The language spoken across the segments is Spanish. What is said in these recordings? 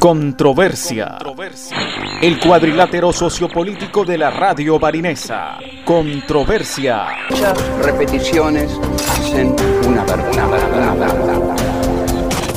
Controversia. El cuadrilátero sociopolítico de la radio barinesa. Controversia. Muchas repeticiones hacen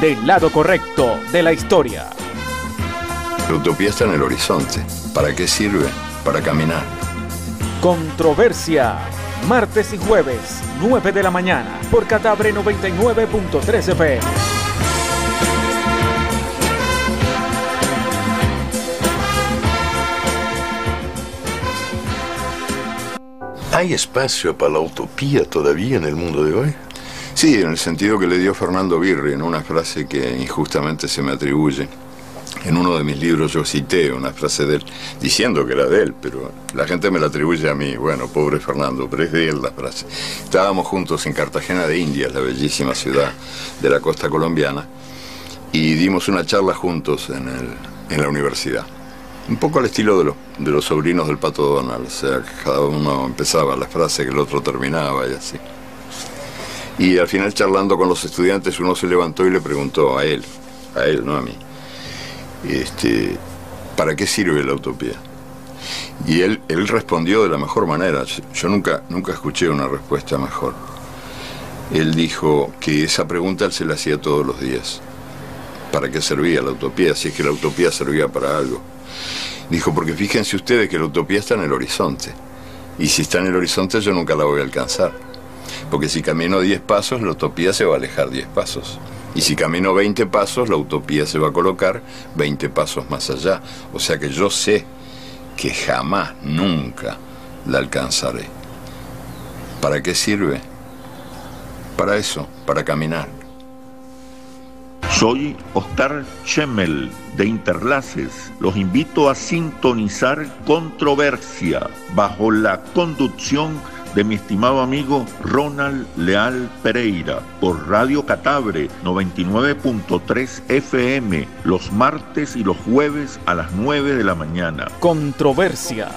del lado correcto de la historia. La utopía está en el horizonte. ¿Para qué sirve? Para caminar. Controversia. Martes y jueves, 9 de la mañana, por Catabre 99.3 FM. ¿Hay espacio para la utopía todavía en el mundo de hoy? Sí, en el sentido que le dio Fernando Birri en una frase que injustamente se me atribuye. En uno de mis libros yo cité una frase de él, diciendo que era de él, pero la gente me la atribuye a mí. Bueno, pobre Fernando, pero es de él la frase. Estábamos juntos en Cartagena de Indias, la bellísima ciudad de la costa colombiana, y dimos una charla juntos en, en la universidad. Un poco al estilo de los, de los sobrinos del Pato Donald, o sea, cada uno empezaba la frase que el otro terminaba y así. Y al final charlando con los estudiantes uno se levantó y le preguntó a él, a él, no a mí, este, ¿para qué sirve la utopía? Y él, él respondió de la mejor manera. Yo nunca, nunca escuché una respuesta mejor. Él dijo que esa pregunta él se la hacía todos los días. ¿Para qué servía la utopía? Si es que la utopía servía para algo. Dijo, porque fíjense ustedes que la utopía está en el horizonte. Y si está en el horizonte yo nunca la voy a alcanzar. Porque si camino 10 pasos, la utopía se va a alejar 10 pasos. Y si camino 20 pasos, la utopía se va a colocar 20 pasos más allá. O sea que yo sé que jamás, nunca la alcanzaré. ¿Para qué sirve? Para eso, para caminar. Soy Oscar Chemel de Interlaces. Los invito a sintonizar Controversia bajo la conducción de mi estimado amigo Ronald Leal Pereira por Radio Catabre 99.3 FM los martes y los jueves a las 9 de la mañana. Controversia.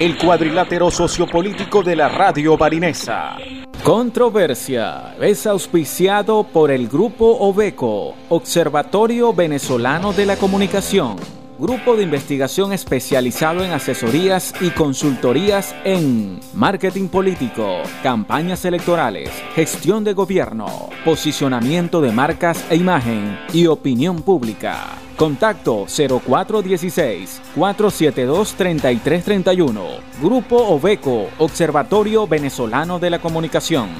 El cuadrilátero sociopolítico de la radio barinesa. Controversia es auspiciado por el Grupo Obeco, Observatorio Venezolano de la Comunicación grupo de investigación especializado en asesorías y consultorías en marketing político, campañas electorales, gestión de gobierno, posicionamiento de marcas e imagen y opinión pública. Contacto 0416-472-3331. Grupo Obeco, Observatorio Venezolano de la Comunicación.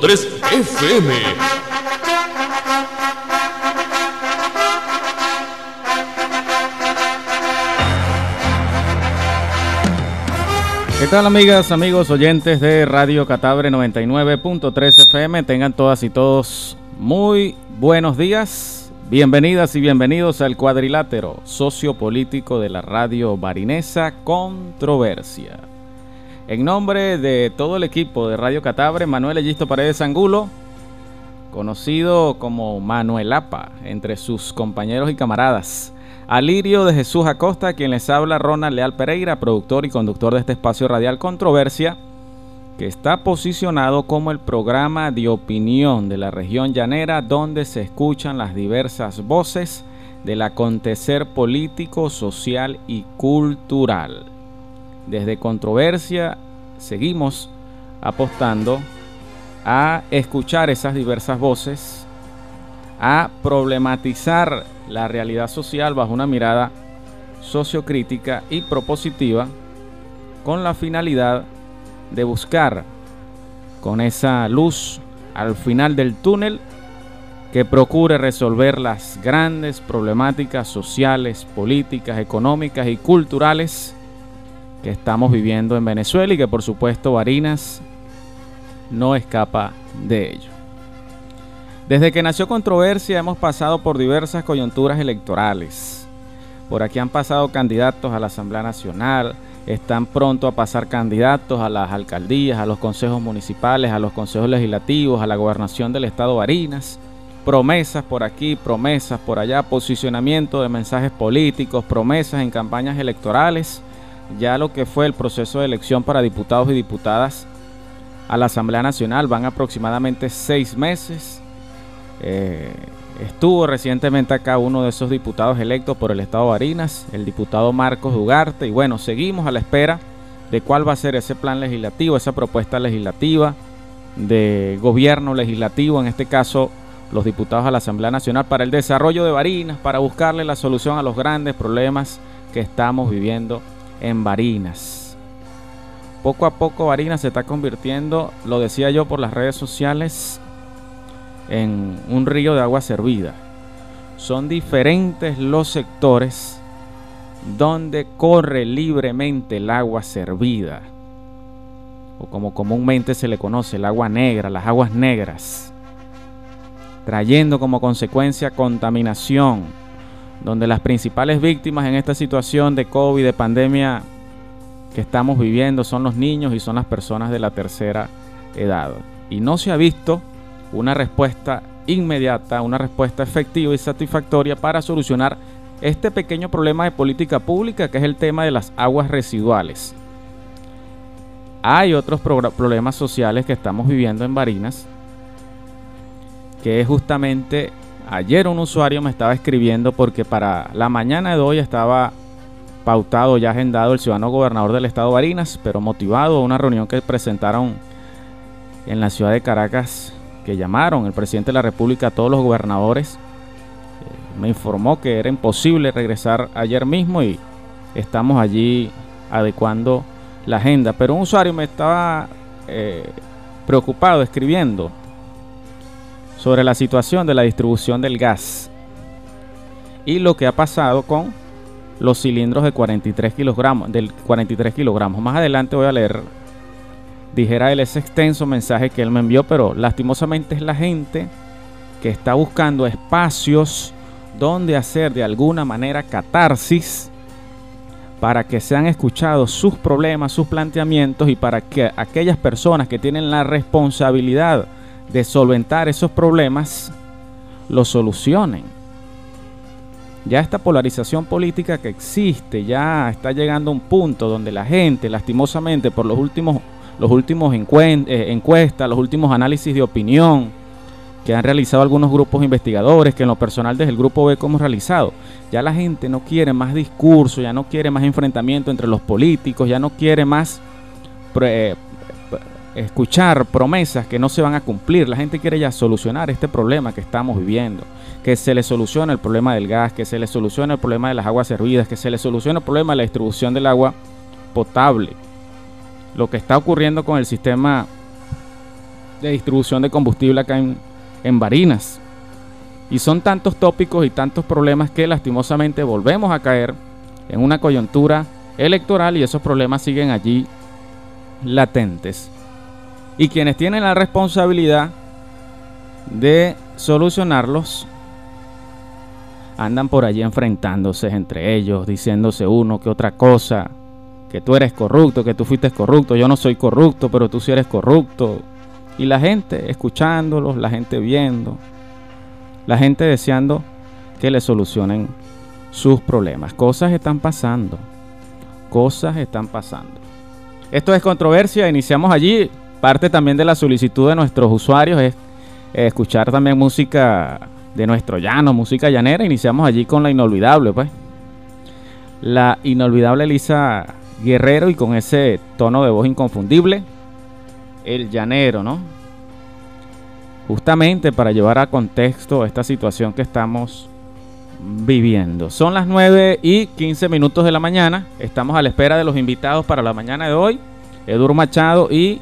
99.3 FM ¿Qué tal amigas, amigos, oyentes de Radio Catabre 99.3 FM? Tengan todas y todos muy buenos días, bienvenidas y bienvenidos al cuadrilátero sociopolítico de la radio barinesa Controversia. En nombre de todo el equipo de Radio Catabre, Manuel Ellisto Paredes Angulo, conocido como Manuel Apa entre sus compañeros y camaradas. Alirio de Jesús Acosta, quien les habla Ronald Leal Pereira, productor y conductor de este espacio radial Controversia que está posicionado como el programa de opinión de la región llanera donde se escuchan las diversas voces del acontecer político, social y cultural. Desde controversia seguimos apostando a escuchar esas diversas voces, a problematizar la realidad social bajo una mirada sociocrítica y propositiva con la finalidad de buscar con esa luz al final del túnel que procure resolver las grandes problemáticas sociales, políticas, económicas y culturales que estamos viviendo en Venezuela y que por supuesto Barinas no escapa de ello. Desde que nació controversia hemos pasado por diversas coyunturas electorales. Por aquí han pasado candidatos a la Asamblea Nacional, están pronto a pasar candidatos a las alcaldías, a los consejos municipales, a los consejos legislativos, a la gobernación del estado Barinas. Promesas por aquí, promesas por allá, posicionamiento de mensajes políticos, promesas en campañas electorales. Ya lo que fue el proceso de elección para diputados y diputadas a la Asamblea Nacional van aproximadamente seis meses. Eh, Estuvo recientemente acá uno de esos diputados electos por el estado de Barinas, el diputado Marcos Ugarte, y bueno, seguimos a la espera de cuál va a ser ese plan legislativo, esa propuesta legislativa de gobierno legislativo, en este caso los diputados a la Asamblea Nacional, para el desarrollo de Barinas, para buscarle la solución a los grandes problemas que estamos viviendo en Barinas. Poco a poco Barinas se está convirtiendo, lo decía yo por las redes sociales, en un río de agua servida. Son diferentes los sectores donde corre libremente el agua servida, o como comúnmente se le conoce, el agua negra, las aguas negras, trayendo como consecuencia contaminación, donde las principales víctimas en esta situación de COVID, de pandemia que estamos viviendo, son los niños y son las personas de la tercera edad. Y no se ha visto una respuesta inmediata, una respuesta efectiva y satisfactoria para solucionar este pequeño problema de política pública que es el tema de las aguas residuales. Hay otros problemas sociales que estamos viviendo en Barinas, que es justamente ayer un usuario me estaba escribiendo porque para la mañana de hoy estaba pautado, ya agendado el ciudadano gobernador del estado Barinas, pero motivado a una reunión que presentaron en la ciudad de Caracas que llamaron el presidente de la República a todos los gobernadores. Eh, me informó que era imposible regresar ayer mismo y estamos allí adecuando la agenda. Pero un usuario me estaba eh, preocupado escribiendo sobre la situación de la distribución del gas y lo que ha pasado con los cilindros de 43 kilogramos, del 43 kilogramos. Más adelante voy a leer, dijera él, ese extenso mensaje que él me envió, pero lastimosamente es la gente que está buscando espacios donde hacer de alguna manera catarsis para que sean escuchados sus problemas, sus planteamientos y para que aquellas personas que tienen la responsabilidad de solventar esos problemas los solucionen. Ya esta polarización política que existe ya está llegando a un punto donde la gente, lastimosamente, por los últimos, los últimos eh, encuestas, los últimos análisis de opinión, que han realizado algunos grupos investigadores, que en lo personal desde el grupo B como realizado. Ya la gente no quiere más discurso, ya no quiere más enfrentamiento entre los políticos, ya no quiere más escuchar promesas que no se van a cumplir. La gente quiere ya solucionar este problema que estamos viviendo. Que se le solucione el problema del gas, que se le solucione el problema de las aguas servidas, que se le solucione el problema de la distribución del agua potable. Lo que está ocurriendo con el sistema de distribución de combustible acá en, en Barinas. Y son tantos tópicos y tantos problemas que lastimosamente volvemos a caer en una coyuntura electoral y esos problemas siguen allí latentes. Y quienes tienen la responsabilidad de solucionarlos andan por allí enfrentándose entre ellos, diciéndose uno que otra cosa, que tú eres corrupto, que tú fuiste corrupto, yo no soy corrupto, pero tú sí eres corrupto, y la gente escuchándolos, la gente viendo, la gente deseando que le solucionen sus problemas. Cosas están pasando, cosas están pasando. Esto es controversia, iniciamos allí. Parte también de la solicitud de nuestros usuarios es escuchar también música de nuestro llano, música llanera. Iniciamos allí con la inolvidable, pues. La inolvidable Elisa Guerrero y con ese tono de voz inconfundible el llanero, ¿no? Justamente para llevar a contexto esta situación que estamos viviendo. Son las 9 y 15 minutos de la mañana. Estamos a la espera de los invitados para la mañana de hoy. Edur Machado y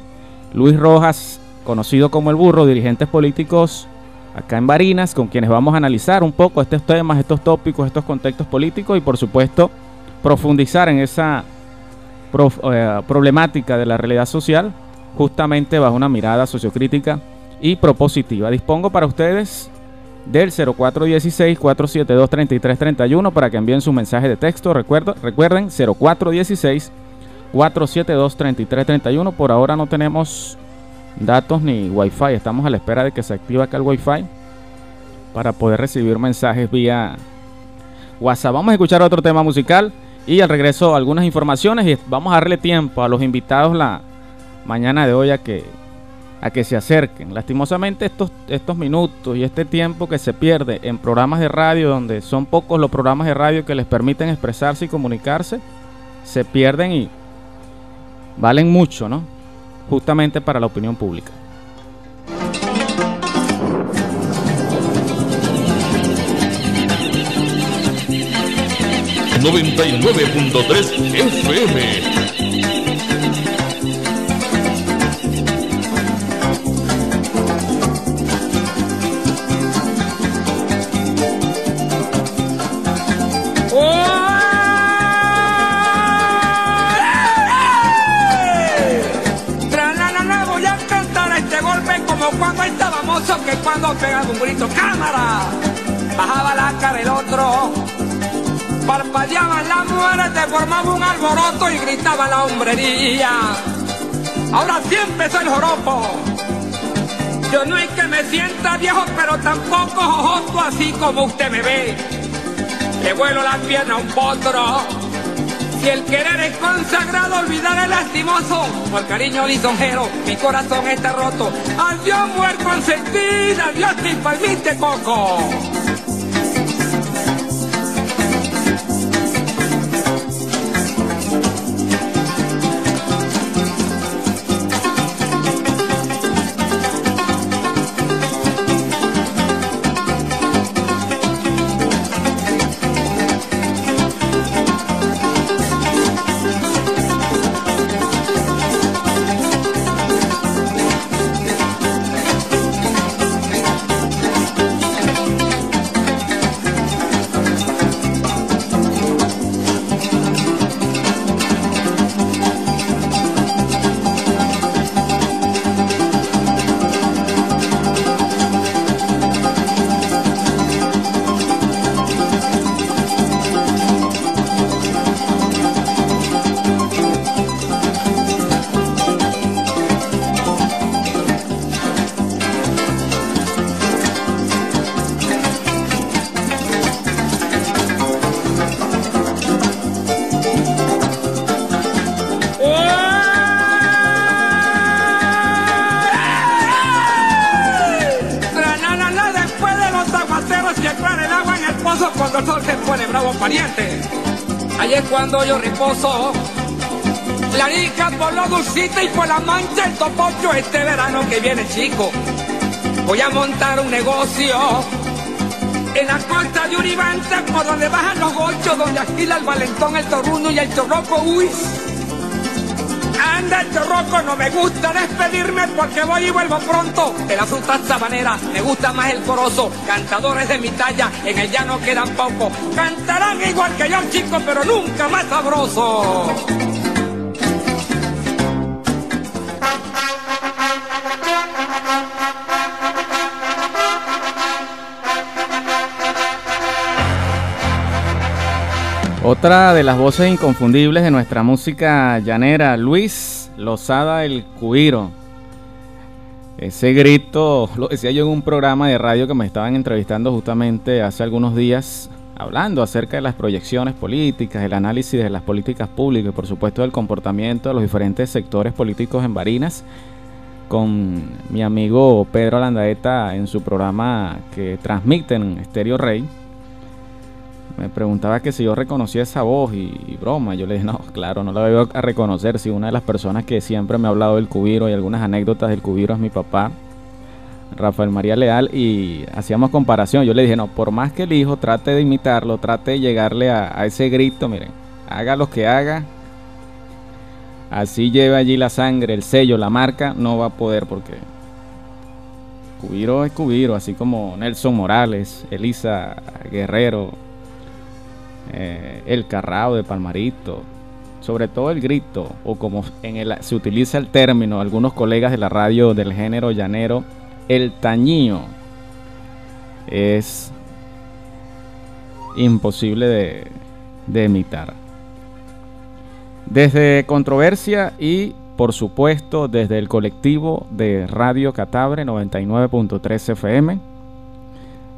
Luis Rojas, conocido como el burro, dirigentes políticos acá en Barinas, con quienes vamos a analizar un poco estos temas, estos tópicos, estos contextos políticos y por supuesto profundizar en esa eh, problemática de la realidad social justamente bajo una mirada sociocrítica y propositiva. Dispongo para ustedes del 0416-472-3331 para que envíen su mensaje de texto. Recuerdo, recuerden, 0416-472-3331. Por ahora no tenemos datos ni wifi. Estamos a la espera de que se active acá el wifi para poder recibir mensajes vía WhatsApp. Vamos a escuchar otro tema musical y al regreso algunas informaciones y vamos a darle tiempo a los invitados la mañana de hoy a que, a que se acerquen. Lastimosamente estos, estos minutos y este tiempo que se pierde en programas de radio, donde son pocos los programas de radio que les permiten expresarse y comunicarse, se pierden y valen mucho, ¿no? Justamente para la opinión pública. ...99.3 FM un grito, cámara, bajaba la cara del otro, parpadeaban la muerte, formaba un alboroto y gritaba la hombrería. Ahora sí empezó el joropo. Yo no es que me sienta viejo, pero tampoco jojoto así como usted me ve. Le vuelo la pierna a un potro si el querer es consagrado, olvidar el lastimoso. Por cariño lisonjero, mi corazón está roto. Adiós, mujer consentida, adiós, mi palmite coco. Reposo. La rica por lo dulcita y por la mancha el topocho este verano que viene chico. Voy a montar un negocio en la costa de Uribante por donde bajan los ocho, donde agila el valentón, el torruno y el chorroco, uy. Anda el chorroco, no me gusta despedirme porque voy y vuelvo pronto. De la fruta sabanera me gusta más el corozo. Cantadores de mi talla en el llano quedan pocos. Cantarán igual que yo, chicos, pero nunca más sabroso. Otra de las voces inconfundibles de nuestra música llanera, Luis Lozada el Cuiro. Ese grito lo decía yo en un programa de radio que me estaban entrevistando justamente hace algunos días, hablando acerca de las proyecciones políticas, el análisis de las políticas públicas y por supuesto del comportamiento de los diferentes sectores políticos en Barinas, con mi amigo Pedro Landaeta en su programa que transmiten Estéreo Rey me preguntaba que si yo reconocía esa voz y, broma. Yo le dije, no, claro, no la voy a reconocer. Si una de las personas que siempre me ha hablado del cubiro y algunas anécdotas del cubiro es mi papá, Rafael María Leal, y hacíamos comparación. Yo le dije, no, por más que el hijo trate de imitarlo, trate de llegarle a, ese grito, miren, haga lo que haga, así lleve allí la sangre, el sello, la marca, no va a poder porque Cubiro es Cubiro, así como Nelson Morales, Elisa Guerrero, eh, el carrao de Palmarito, sobre todo el grito, o como en el, se utiliza el término, algunos colegas de la radio del género llanero, el tañío, es imposible de, de imitar. Desde Controversia y por supuesto desde el colectivo de Radio Catabre 99.3 FM,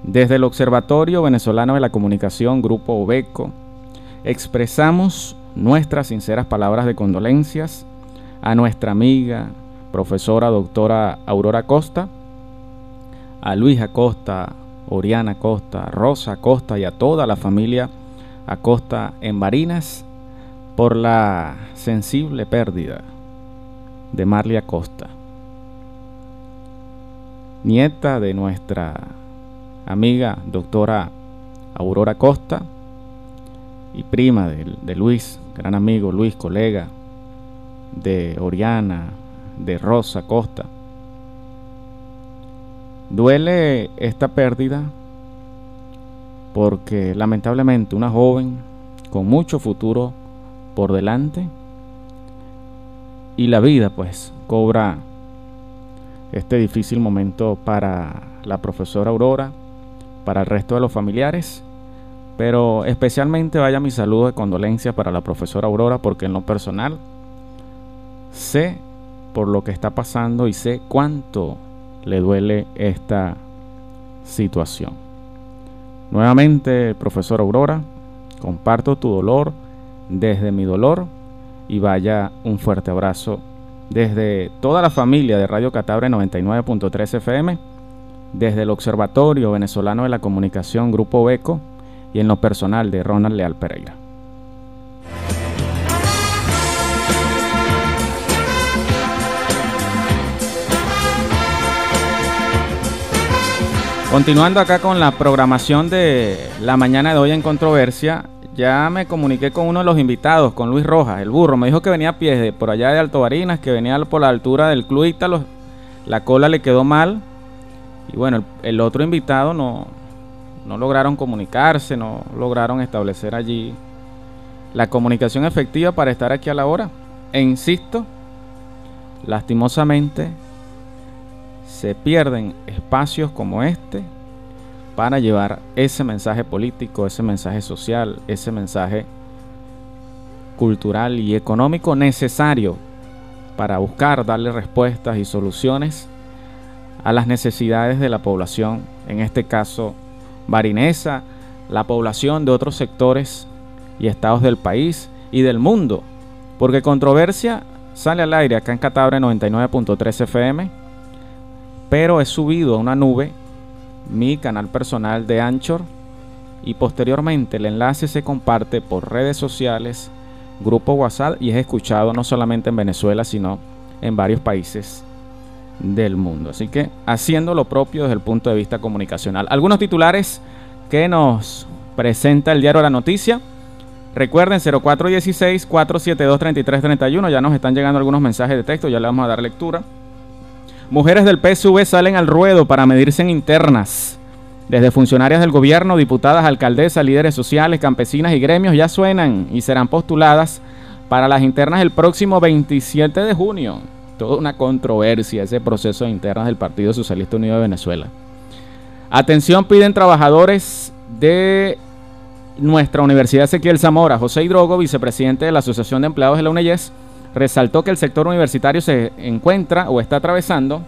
desde el Observatorio Venezolano de la Comunicación, Grupo Obeco, expresamos nuestras sinceras palabras de condolencias a nuestra amiga, profesora doctora Aurora Costa, a Luis Acosta, Oriana Costa, Rosa Acosta y a toda la familia Acosta en Barinas por la sensible pérdida de Marlia Costa, nieta de nuestra amiga doctora Aurora Costa y prima de, Luis, gran amigo Luis, colega de Oriana, de Rosa Costa. Duele esta pérdida porque lamentablemente una joven con mucho futuro por delante y la vida pues cobra este difícil momento para la profesora Aurora para el resto de los familiares, pero especialmente vaya mi saludo de condolencia para la profesora Aurora porque en lo personal sé por lo que está pasando y sé cuánto le duele esta situación. Nuevamente, profesora Aurora, comparto tu dolor desde mi dolor y vaya un fuerte abrazo desde toda la familia de Radio Catabre 99.3 FM desde el Observatorio Venezolano de la Comunicación Grupo Beco y en lo personal de Ronald Leal Pereira. Continuando acá con la programación de la mañana de hoy en controversia, ya me comuniqué con uno de los invitados, con Luis Rojas, el burro. Me dijo que venía a pies de por allá de Alto Barinas, que venía por la altura del Club. La cola le quedó mal, y bueno, el, otro invitado no, no lograron comunicarse, no lograron establecer allí la comunicación efectiva para estar aquí a la hora. E insisto, lastimosamente se pierden espacios como este para llevar ese mensaje político, ese mensaje social, ese mensaje cultural y económico necesario para buscar darle respuestas y soluciones a las necesidades de la población, en este caso barinesa, la población de otros sectores y estados del país y del mundo, porque controversia sale al aire acá en Catabre 99.3 FM, pero he subido a una nube mi canal personal de Anchor y posteriormente el enlace se comparte por redes sociales, grupo WhatsApp y es escuchado no solamente en Venezuela, sino en varios países del mundo. Así que haciendo lo propio desde el punto de vista comunicacional. Algunos titulares que nos presenta el diario La Noticia. Recuerden 0416-472-3331. Ya nos están llegando algunos mensajes de texto, ya le vamos a dar lectura. Mujeres del PSV salen al ruedo para medirse en internas. Desde funcionarias del gobierno, diputadas, alcaldesas, líderes sociales, campesinas y gremios ya suenan y serán postuladas para las internas el próximo 27 de junio. Toda una controversia ese proceso de internas del Partido Socialista Unido de Venezuela. Atención piden trabajadores de nuestra Universidad Ezequiel Zamora. José Hidrogo, vicepresidente de la Asociación de Empleados de la UNEYES, resaltó que el sector universitario se encuentra o está atravesando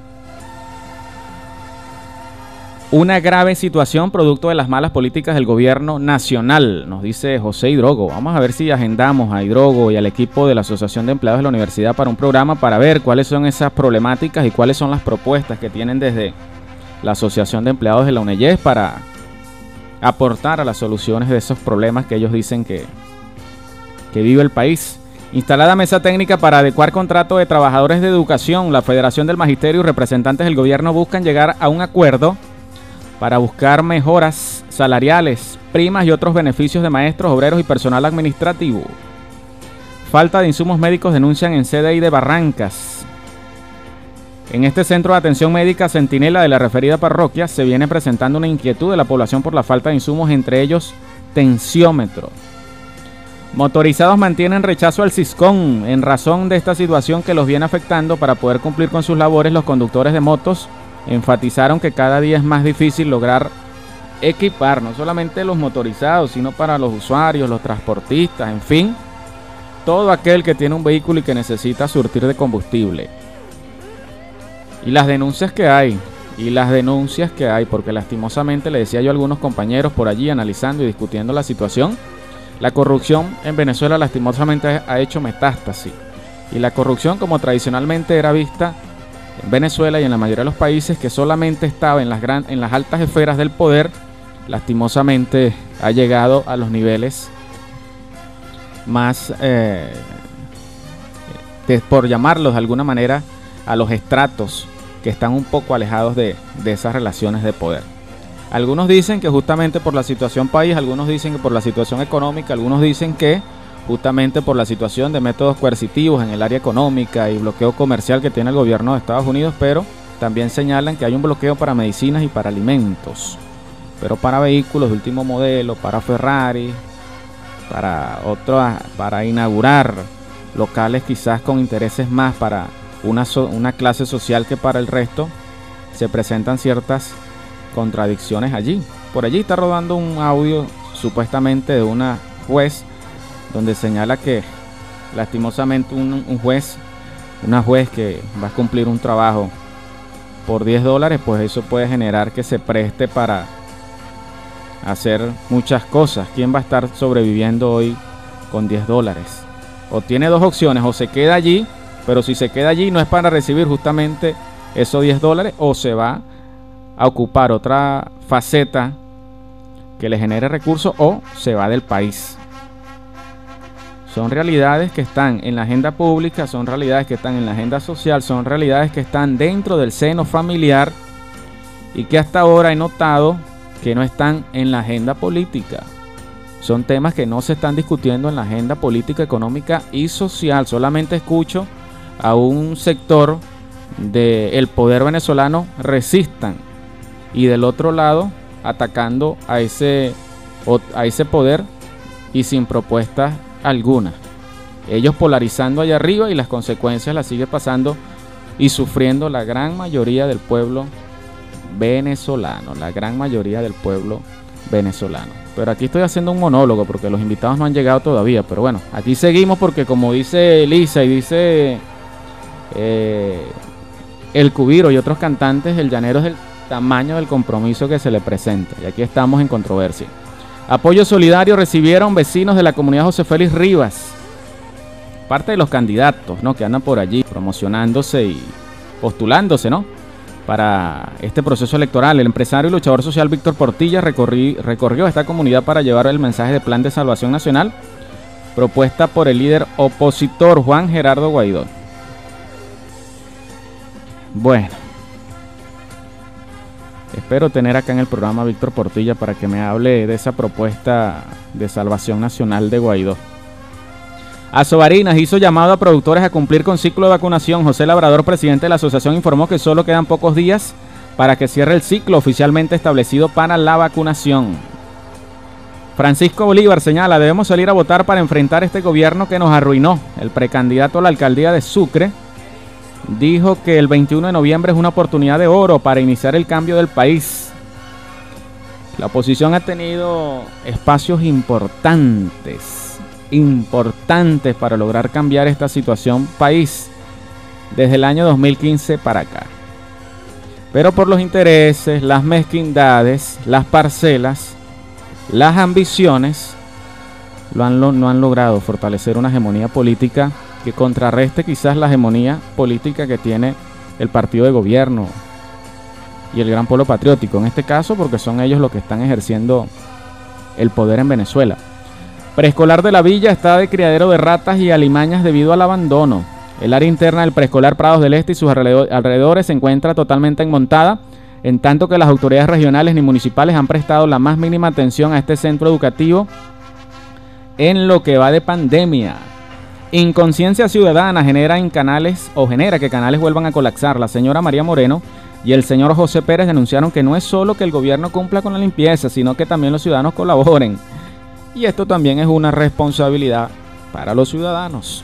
una grave situación producto de las malas políticas del gobierno nacional, nos dice José Hidrogo. Vamos a ver si agendamos a Hidrogo y al equipo de la Asociación de Empleados de la Universidad para un programa para ver cuáles son esas problemáticas y cuáles son las propuestas que tienen desde la Asociación de Empleados de la UNEYES para aportar a las soluciones de esos problemas que ellos dicen que, que vive el país. Instalada mesa técnica para adecuar contrato de trabajadores de educación, la Federación del Magisterio y representantes del gobierno buscan llegar a un acuerdo para buscar mejoras salariales, primas y otros beneficios de maestros, obreros y personal administrativo. Falta de insumos médicos denuncian en CDI de Barrancas. En este centro de atención médica Centinela de la referida parroquia se viene presentando una inquietud de la población por la falta de insumos, entre ellos tensiómetro. Motorizados mantienen rechazo al CISCON en razón de esta situación que los viene afectando para poder cumplir con sus labores los conductores de motos enfatizaron que cada día es más difícil lograr equipar no solamente los motorizados, sino para los usuarios, los transportistas, en fin, todo aquel que tiene un vehículo y que necesita surtir de combustible. Y las denuncias que hay, y las denuncias que hay, porque lastimosamente le decía yo a algunos compañeros por allí analizando y discutiendo la situación, la corrupción en Venezuela lastimosamente ha hecho metástasis. Y la corrupción como tradicionalmente era vista en Venezuela y en la mayoría de los países que solamente estaba en las, en las altas esferas del poder, lastimosamente ha llegado a los niveles más, eh, por llamarlos de alguna manera, a los estratos que están un poco alejados de esas relaciones de poder. Algunos dicen que justamente por la situación país, algunos dicen que por la situación económica, algunos dicen que justamente por la situación de métodos coercitivos en el área económica y bloqueo comercial que tiene el gobierno de Estados Unidos, pero también señalan que hay un bloqueo para medicinas y para alimentos, pero para vehículos de último modelo, para Ferrari, para otros, para inaugurar locales quizás con intereses más para una, una clase social que para el resto, se presentan ciertas contradicciones allí. Por allí está rodando un audio supuestamente de una juez donde señala que lastimosamente un, juez, una juez que va a cumplir un trabajo por 10 dólares, pues eso puede generar que se preste para hacer muchas cosas. ¿Quién va a estar sobreviviendo hoy con 10 dólares? O tiene dos opciones, o se queda allí, pero si se queda allí no es para recibir justamente esos 10 dólares, o se va a ocupar otra faceta que le genere recursos, o se va del país. Son realidades que están en la agenda pública, son realidades que están en la agenda social, son realidades que están dentro del seno familiar y que hasta ahora he notado que no están en la agenda política. Son temas que no se están discutiendo en la agenda política, económica y social. Solamente escucho a un sector del poder venezolano resistan y del otro lado atacando a ese, a ese poder y sin propuestas alguna. Ellos polarizando allá arriba y las consecuencias las sigue pasando y sufriendo la gran mayoría del pueblo venezolano, la gran mayoría del pueblo venezolano. Pero aquí estoy haciendo un monólogo porque los invitados no han llegado todavía. Pero bueno, aquí seguimos porque como dice Lisa y dice eh, el Cubiro y otros cantantes, el llanero es el tamaño del compromiso que se le presenta. Y aquí estamos en controversia. Apoyo solidario recibieron vecinos de la comunidad José Félix Rivas. Parte de los candidatos ¿no? que andan por allí promocionándose y postulándose, ¿no? para este proceso electoral. El empresario y luchador social Víctor Portilla recorrió esta comunidad para llevar el mensaje de Plan de Salvación Nacional propuesta por el líder opositor Juan Gerardo Guaidó. Bueno, espero tener acá en el programa a Víctor Portilla para que me hable de esa propuesta de salvación nacional de Guaidó. Asobarinas hizo llamado a productores a cumplir con ciclo de vacunación. José Labrador, presidente de la asociación, informó que solo quedan pocos días para que cierre el ciclo oficialmente establecido para la vacunación. Francisco Bolívar señala, debemos salir a votar para enfrentar este gobierno que nos arruinó. El precandidato a la alcaldía de Sucre dijo que el 21 de noviembre es una oportunidad de oro para iniciar el cambio del país. La oposición ha tenido espacios importantes, importantes para lograr cambiar esta situación país desde el año 2015 para acá. Pero por los intereses, las mezquindades, las parcelas, las ambiciones, lo han, no han logrado fortalecer una hegemonía política que contrarreste quizás la hegemonía política que tiene el partido de gobierno y el gran pueblo patriótico, en este caso porque son ellos los que están ejerciendo el poder en Venezuela. Preescolar de la villa está de criadero de ratas y alimañas debido al abandono. El área interna del preescolar Prados del Este y sus alrededores se encuentra totalmente enmontada, en tanto que las autoridades regionales ni municipales han prestado la más mínima atención a este centro educativo en lo que va de pandemia. Inconsciencia ciudadana genera en canales o genera que canales vuelvan a colapsar. La señora María Moreno y el señor José Pérez denunciaron que no es solo que el gobierno cumpla con la limpieza, sino que también los ciudadanos colaboren. Y esto también es una responsabilidad para los ciudadanos.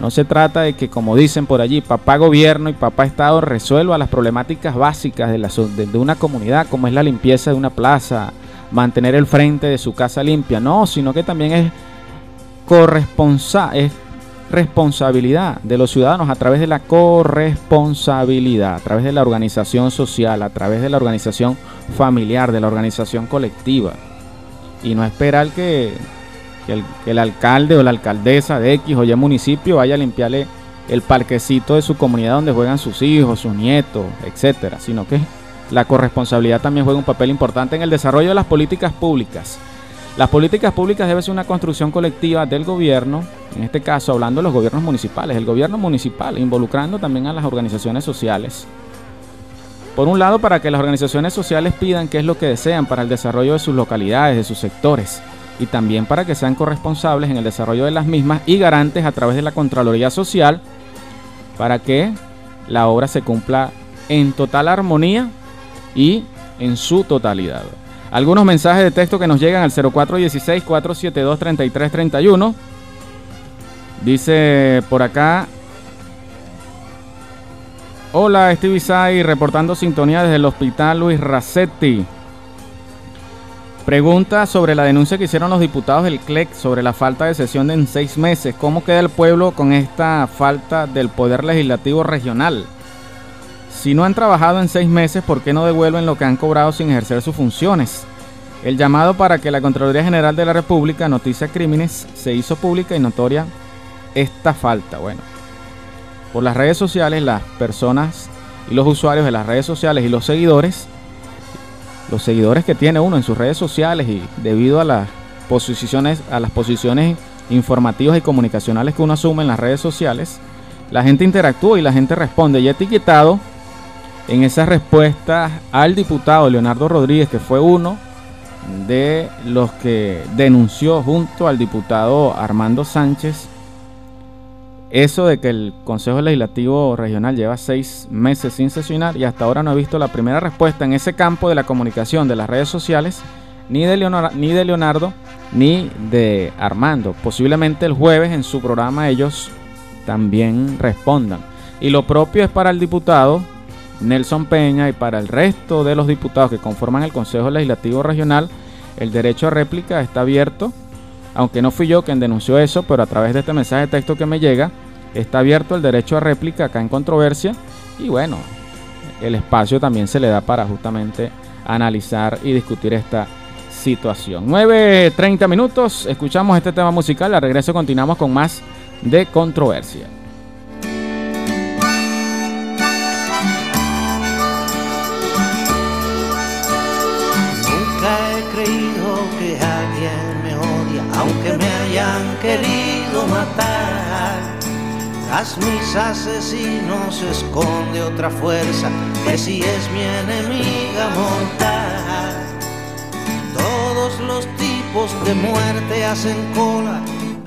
No se trata de que, como dicen por allí, papá gobierno y papá Estado resuelva las problemáticas básicas de, la, de una comunidad, como es la limpieza de una plaza, mantener el frente de su casa limpia. No, sino que también es corresponsa es responsabilidad de los ciudadanos a través de la corresponsabilidad, a través de la organización social, a través de la organización familiar, de la organización colectiva. Y no esperar que, que, el, alcalde o la alcaldesa de X o Y municipio vaya a limpiarle el parquecito de su comunidad donde juegan sus hijos, sus nietos, etcétera, sino que la corresponsabilidad también juega un papel importante en el desarrollo de las políticas públicas las políticas públicas deben ser una construcción colectiva del gobierno, en este caso hablando de los gobiernos municipales, el gobierno municipal, involucrando también a las organizaciones sociales. Por un lado, para que las organizaciones sociales pidan qué es lo que desean para el desarrollo de sus localidades, de sus sectores, y también para que sean corresponsables en el desarrollo de las mismas y garantes a través de la Contraloría Social para que la obra se cumpla en total armonía y en su totalidad. Algunos mensajes de texto que nos llegan al 0416-472-3331. Dice por acá. Hola, Steve Sai, reportando sintonía desde el hospital Luis Racetti. Pregunta sobre la denuncia que hicieron los diputados del CLEC sobre la falta de sesión en seis meses. ¿Cómo queda el pueblo con esta falta del poder legislativo regional? Si no han trabajado en seis meses, ¿por qué no devuelven lo que han cobrado sin ejercer sus funciones? El llamado para que la Contraloría General de la República noticia crímenes se hizo pública y notoria esta falta. Bueno, por las redes sociales, las personas y los usuarios de las redes sociales y los seguidores, los seguidores que tiene uno en sus redes sociales y debido a las posiciones, a las posiciones informativas y comunicacionales que uno asume en las redes sociales, la gente interactúa y la gente responde. Y etiquetado en esas respuestas al diputado Leonardo Rodríguez, que fue uno de los que denunció junto al diputado Armando Sánchez eso de que el Consejo Legislativo Regional lleva seis meses sin sesionar y hasta ahora no he visto la primera respuesta en ese campo de la comunicación de las redes sociales, ni de, Leonardo, ni de Leonardo ni de Armando. Posiblemente el jueves en su programa ellos también respondan. Y lo propio es para el diputado Nelson Peña y para el resto de los diputados que conforman el Consejo Legislativo Regional, el derecho a réplica está abierto, aunque no fui yo quien denunció eso, pero a través de este mensaje de texto que me llega, está abierto el derecho a réplica acá en controversia y bueno, el espacio también se le da para justamente analizar y discutir esta situación. 9.30 minutos, escuchamos este tema musical, al regreso continuamos con más de controversia. He creído que alguien me odia, aunque me hayan querido matar. Tras mis asesinos se esconde otra fuerza que si es mi enemiga mortal. Todos los tipos de muerte hacen cola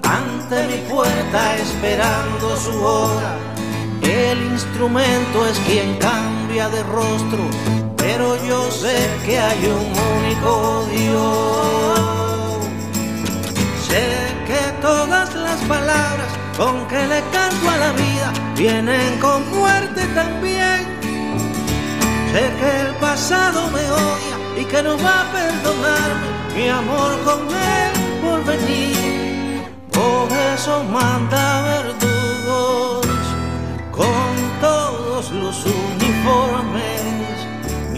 ante mi puerta esperando su hora. El instrumento es quien cambia de rostro pero yo sé que hay un único Dios. Sé que todas las palabras con que le canto a la vida vienen con muerte también. Sé que el pasado me odia y que no va a perdonarme mi amor con él por venir. Por eso manda verdugos con todos los uniformes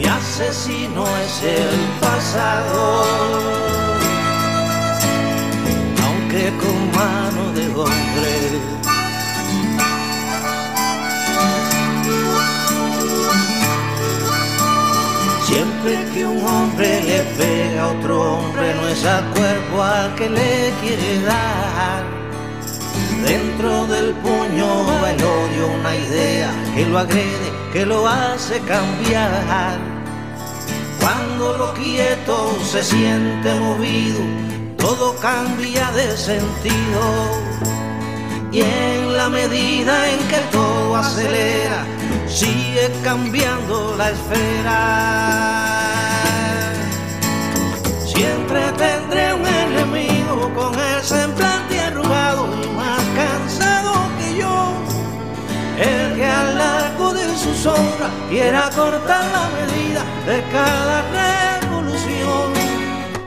mi asesino es el pasado, aunque con mano de hombre. Siempre que un hombre le pega a otro hombre, no es al cuerpo al que le quiere dar. Dentro del puño va el odio, una idea que lo agrede, que lo hace cambiar. Cuando lo quieto se siente movido, todo cambia de sentido. Y en la medida en que todo acelera, sigue cambiando la esfera. Siempre tendré un enemigo con el semblante El que al largo de su sombra quiera cortar la medida de cada revolución.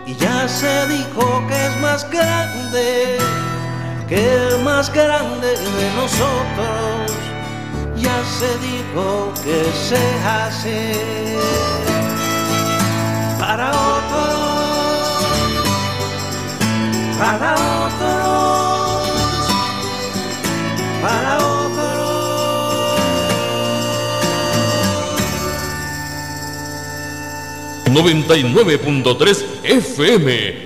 Y ya se dijo que es más grande, que el más grande de nosotros. Ya se dijo que se hace para otros, para otros, para otros. 99.3 FM.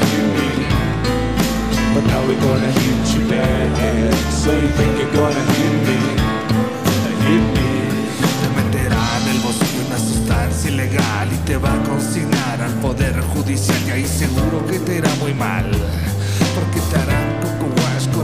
we're gonna hit you bad So you think you're gonna hit me Hit me. Te meterá en el bolsillo una sustancia ilegal Y te va a consignar al poder judicial Y ahí seguro que te irá muy mal. Porque te wash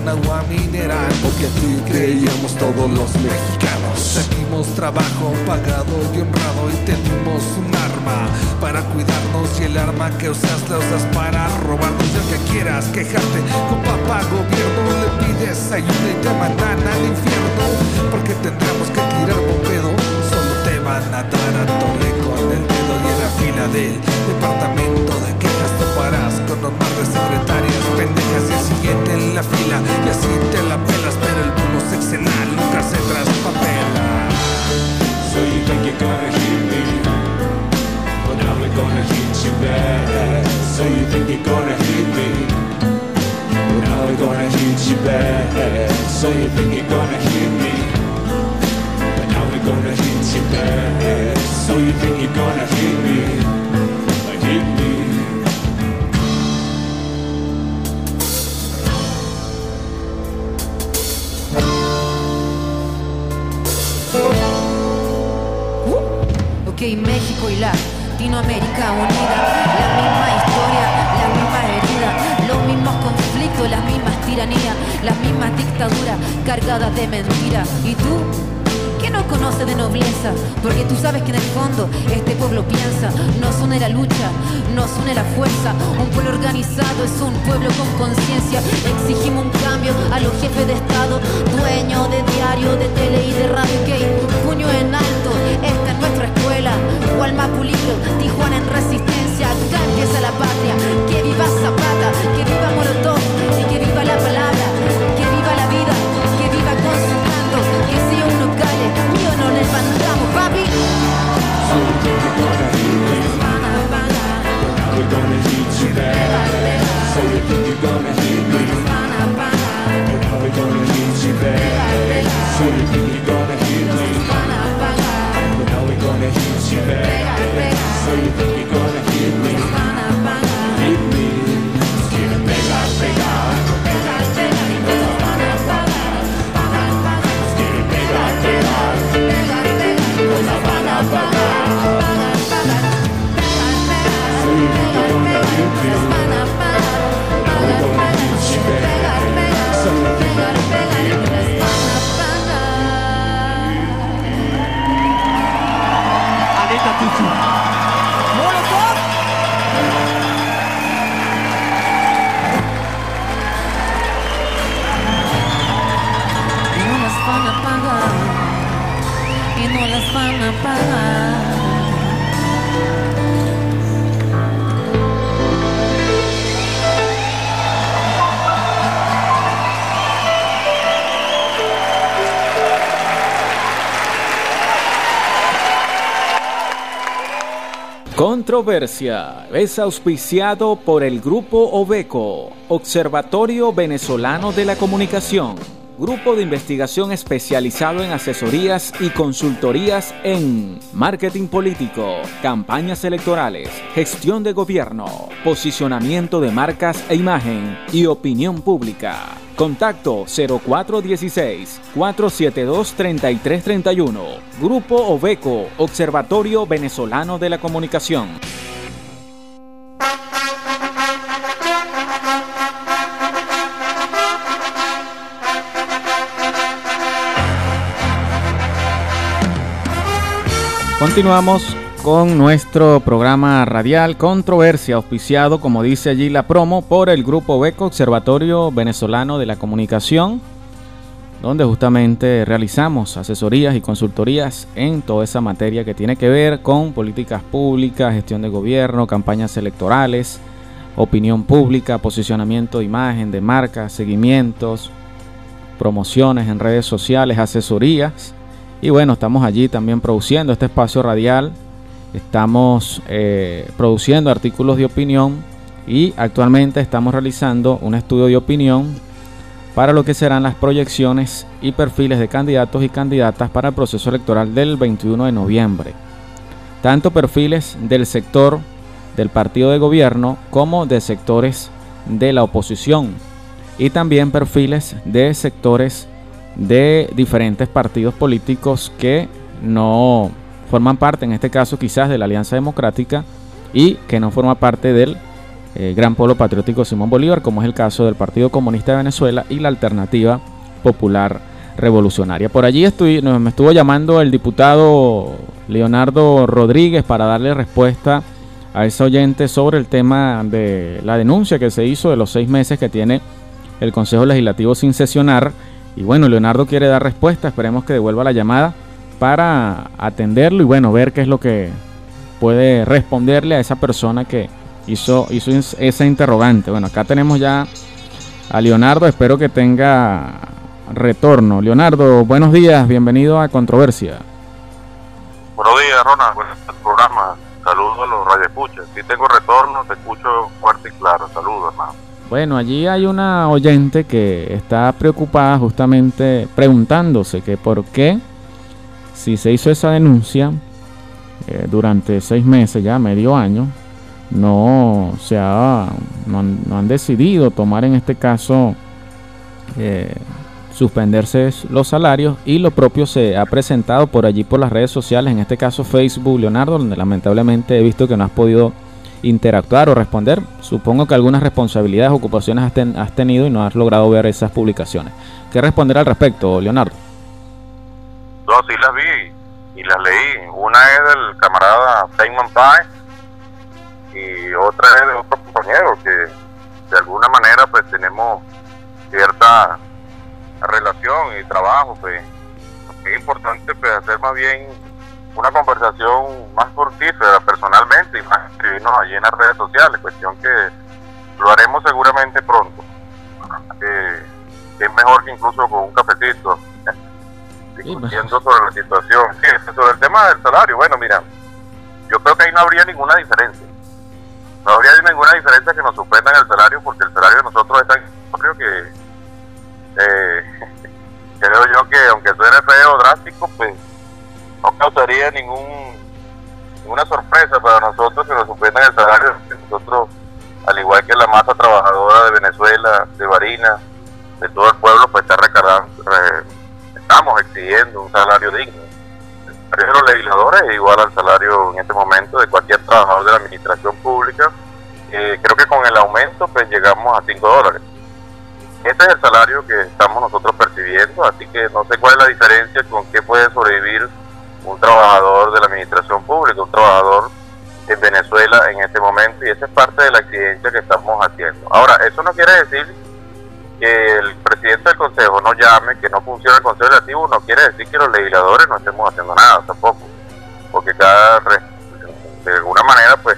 con agua mineral. Porque aquí creíamos todos los mexicanos. Seguimos trabajo pagado y honrado Y tenemos un arma para cuidarnos Y el arma que usas la usas para robarnos. Ya que quieras quejarte con papá gobierno Le pides ayuda y te mandan al infierno. Porque tendremos que tirar pedo Solo te van a dar a tole con el dedo Y en la fila del departamento de quejas. Te paras Con mar de secretarias pendejas Siguiente en la fila y así te la pelas Pero el mundo sexenal nunca se traspapela So you think you're gonna hit me But we're gonna hit you back So you think you're gonna hit me But we're gonna hit you back So you think you're gonna hit me But you think you're gonna hit me, hit me. Ok, México y Latinoamérica unida, la misma historia, la misma herida, los mismos conflictos, las mismas tiranías, las mismas dictaduras cargadas de mentira. ¿Y tú? ¿Qué no conoce de nobleza? Porque tú sabes que en el fondo este pueblo piensa, nos une la lucha, nos une la fuerza. Un pueblo organizado es un pueblo con conciencia. Exigimos un cambio a los jefes de Estado, dueños de diario, de tele y de radio. Que puño en alto, esta es nuestra escuela. Pulido, Tijuana en resistencia. Acá empieza la patria. Que viva Zapata, Controversia es auspiciado por el Grupo Obeco, Observatorio Venezolano de la Comunicación, grupo de investigación especializado en asesorías y consultorías en marketing político, campañas electorales, gestión de gobierno, posicionamiento de marcas e imagen y opinión pública. Contacto 0416-472-3331. Grupo Obeco, Observatorio Venezolano de la Comunicación. Continuamos con nuestro programa radial Controversia, auspiciado, como dice allí la promo, por el Grupo Beco, Observatorio Venezolano de la Comunicación, donde justamente realizamos asesorías y consultorías en toda esa materia que tiene que ver con políticas públicas, gestión de gobierno, campañas electorales, opinión pública, posicionamiento de imagen, de marcas, seguimientos, promociones en redes sociales, asesorías. Y bueno, estamos allí también produciendo este espacio radial. Estamos eh, produciendo artículos de opinión y actualmente estamos realizando un estudio de opinión para lo que serán las proyecciones y perfiles de candidatos y candidatas para el proceso electoral del 21 de noviembre. Tanto perfiles del sector del partido de gobierno como de sectores de la oposición y también perfiles de sectores de diferentes partidos políticos que no forman parte, en este caso quizás de la Alianza Democrática y que no forma parte del eh, Gran Pueblo Patriótico Simón Bolívar, como es el caso del Partido Comunista de Venezuela y la Alternativa Popular Revolucionaria. Por allí estoy, me estuvo llamando el diputado Leonardo Rodríguez para darle respuesta a ese oyente sobre el tema de la denuncia que se hizo de los seis meses que tiene el Consejo Legislativo sin sesionar. Y bueno, Leonardo quiere dar respuesta, esperemos que devuelva la llamada para atenderlo y bueno, ver qué es lo que puede responderle a esa persona que hizo, hizo esa interrogante. Bueno, acá tenemos ya a Leonardo, espero que tenga retorno. Leonardo, buenos días, bienvenido a Controversia. Buenos días, Ronald, buenos programa. Saludos a los radioescuchas. Si tengo retorno, te escucho fuerte y claro. Saludos, hermano. Bueno, allí hay una oyente que está preocupada justamente preguntándose que por qué, si se hizo esa denuncia, eh, durante seis meses, ya medio año, no se ha, no han, decidido tomar en este caso eh, suspenderse los salarios y lo propio se ha presentado por allí por las redes sociales, en este caso Facebook, Leonardo, donde lamentablemente he visto que no has podido interactuar o responder. Supongo que algunas responsabilidades, ocupaciones has, tenido y no has logrado ver esas publicaciones. ¿Qué responder al respecto, Leonardo? No, sí las vi y las leí. Una es del camarada Simon Pye y otra es de otro compañero que de alguna manera pues tenemos cierta relación y trabajo, pues es importante pues, hacer más bien una conversación más fructífera personalmente y más escribirnos allí en las redes sociales, cuestión que lo haremos seguramente pronto. Eh, es mejor que incluso con un cafecito, discutiendo sobre la situación. sobre el tema del salario, bueno, mira, yo creo que ahí no habría ninguna diferencia. No habría ninguna diferencia que nos suspendan el salario porque el salario de nosotros es tan creo que eh, creo yo que aunque suene feo drástico, pues no causaría ningún ninguna sorpresa para nosotros que nos suspendan el salario. Nosotros, al igual que la masa trabajadora de Venezuela, de Barinas, de todo el pueblo, pues está recargando, estamos exigiendo un salario digno. El salario de los legisladores es igual al salario en este momento de cualquier trabajador de la administración pública. Eh, creo que con el aumento pues llegamos a 5 dólares. Este es el salario que estamos nosotros percibiendo, así que no sé cuál es la diferencia con qué puede sobrevivir un trabajador de la administración pública, un trabajador en Venezuela en este momento y esa es parte de la exigencia que estamos haciendo. Ahora, eso no quiere decir que el presidente del Consejo no llame, que no funcione el Consejo Legislativo, no quiere decir que los legisladores no estemos haciendo nada tampoco, porque cada, de alguna manera, pues,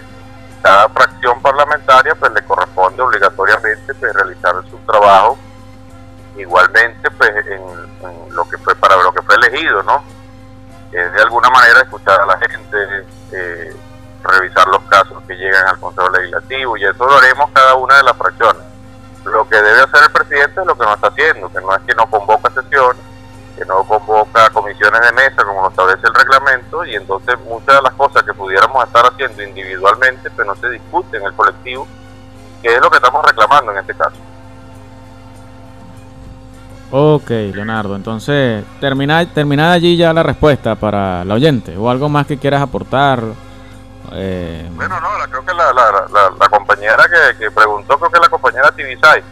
cada fracción parlamentaria, pues, le corresponde obligatoriamente, pues, realizar su trabajo igualmente, pues, en, lo que fue para lo que fue elegido, ¿no? de alguna manera escuchar a la gente, eh, revisar los casos que llegan al Consejo Legislativo y eso lo haremos cada una de las fracciones. Lo que debe hacer el presidente es lo que no está haciendo, que no es que no convoca sesiones, que no convoca comisiones de mesa como lo establece el reglamento y entonces muchas de las cosas que pudiéramos estar haciendo individualmente pues no se discuten en el colectivo, que es lo que estamos reclamando en este caso. Ok, Leonardo, entonces termina, termina allí ya la respuesta para la oyente o algo más que quieras aportar. Eh... Bueno, no, creo que la, la, la, compañera que, preguntó, creo que la compañera Tibisay,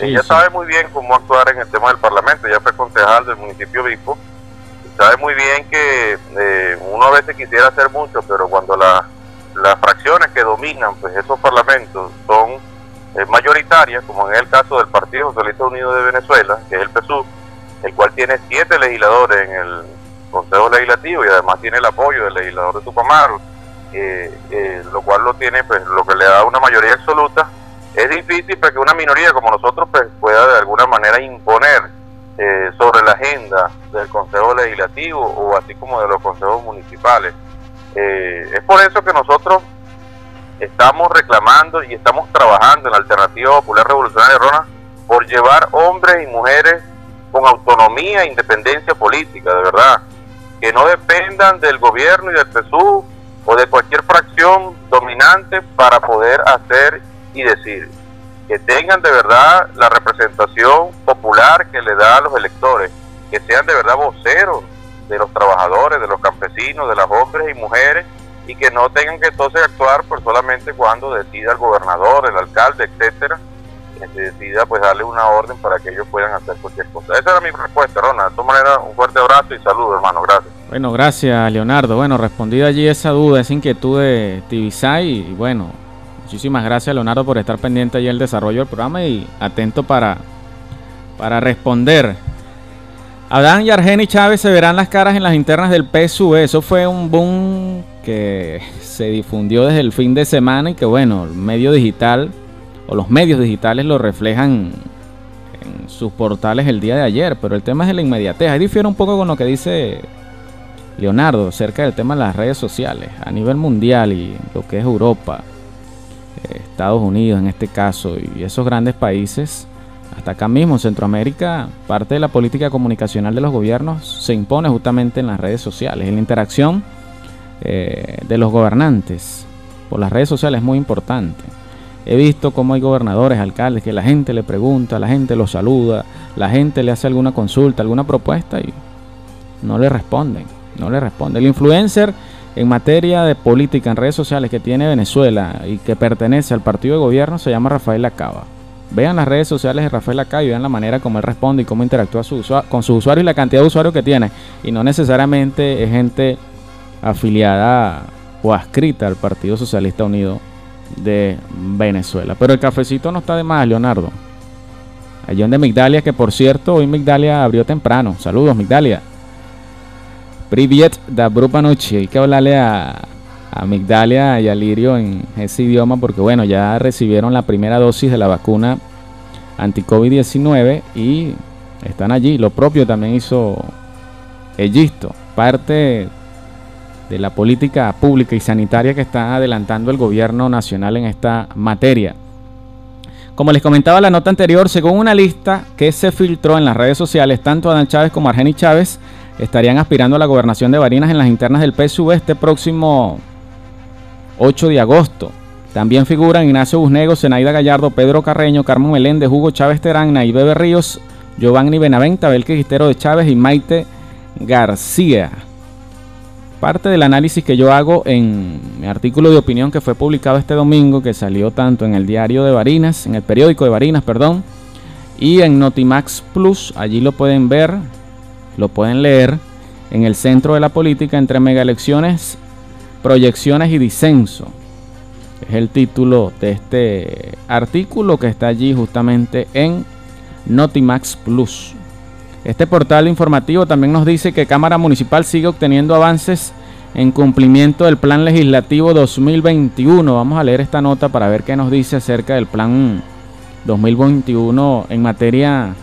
ella sabe muy bien cómo actuar en el tema del Parlamento, ella fue concejal del municipio Vico, sabe muy bien que eh, uno a veces quisiera hacer mucho, pero cuando las fracciones que dominan pues esos parlamentos son es mayoritaria, como en el caso del Partido Socialista Unido de Venezuela, que es el PSUV, el cual tiene siete legisladores en el Consejo Legislativo y además tiene el apoyo del legislador de Tupamaro, eh, eh, lo cual lo tiene, pues lo que le da una mayoría absoluta. Es difícil para que una minoría como nosotros pues, pueda de alguna manera imponer eh, sobre la agenda del Consejo Legislativo o así como de los consejos municipales. es por eso que nosotros estamos reclamando y estamos trabajando en la Alternativa Popular Revolucionaria Rona por llevar hombres y mujeres con autonomía e independencia política, de verdad, que no dependan del gobierno y del PSU o de cualquier fracción dominante para poder hacer y decir, que tengan de verdad la representación popular que le da a los electores, que sean de verdad voceros de los trabajadores, de los campesinos, de las hombres y mujeres y que no tengan que entonces actuar por solamente cuando decida el gobernador, el alcalde, etcétera, que se decida pues darle una orden para que ellos puedan hacer cualquier cosa. Esa era mi respuesta, Ronald. De todas maneras, un fuerte abrazo y saludos, hermano. Gracias. Bueno, gracias, Leonardo. Bueno, respondida allí esa duda, esa inquietud de Tibisay y bueno, muchísimas gracias, Leonardo, por estar pendiente allí el desarrollo del programa y atento para, para responder Adán y Argeni Chávez se verán las caras en las internas del PSUV. Eso fue un boom que se difundió desde el fin de semana y que bueno, el medio digital o los medios digitales lo reflejan en sus portales el día de ayer. Pero el tema es de la inmediatez. Ahí difiere un poco con lo que dice Leonardo acerca del tema de las redes sociales a nivel mundial y lo que es Europa, eh, Estados Unidos en este caso y esos grandes países hasta acá mismo en Centroamérica, parte de la política comunicacional de los gobiernos se impone justamente en las redes sociales, en la interacción eh, de los gobernantes por las redes sociales es muy importante. He visto cómo hay gobernadores, alcaldes, que la gente le pregunta, la gente lo saluda, la gente le hace alguna consulta, alguna propuesta y no le responden, no le responden. El influencer en materia de política en redes sociales que tiene Venezuela y que pertenece al partido de gobierno se llama Rafael Lacaba. Vean las redes sociales de Rafael Lacaba y vean la manera como él responde y cómo interactúa con su usuario y la cantidad de usuarios que tiene. Y no necesariamente es gente afiliada o adscrita al Partido Socialista Unido de Venezuela. Pero el cafecito no está de más, Leonardo. Allí de Migdalia, que por cierto, hoy Migdalia abrió temprano. Saludos, Migdalia. Privet da Brupa Noche. Hay que hablarle a, a Migdalia y a Lirio en ese idioma porque, bueno, ya recibieron la primera dosis de la vacuna anti-COVID-19 y están allí. Lo propio también hizo Egisto, parte de la política pública y sanitaria que está adelantando el gobierno nacional en esta materia. Como les comentaba la nota anterior, según una lista que se filtró en las redes sociales, tanto Adán Chávez como Argeni Chávez estarían aspirando a la gobernación de Barinas en las internas del PSV este próximo 8 de agosto. También figuran Ignacio Busnego, Zenaida Gallardo, Pedro Carreño, Carmen Meléndez, Hugo Chávez Terán, Naibebe Ríos, Giovanni Benaventa, Belque Quistero de Chávez y Maite García parte del análisis que yo hago en mi artículo de opinión que fue publicado este domingo, que salió tanto en el diario de Barinas, en el periódico de Barinas, perdón, y en Notimax Plus, allí lo pueden ver, lo pueden leer, en el centro de la política entre megaelecciones, proyecciones y disenso. Es el título de este artículo que está allí justamente en Notimax Plus. Este portal informativo también nos dice que Cámara Municipal sigue obteniendo avances en cumplimiento del Plan Legislativo 2021. Vamos a leer esta nota para ver qué nos dice acerca del Plan 2021 en materia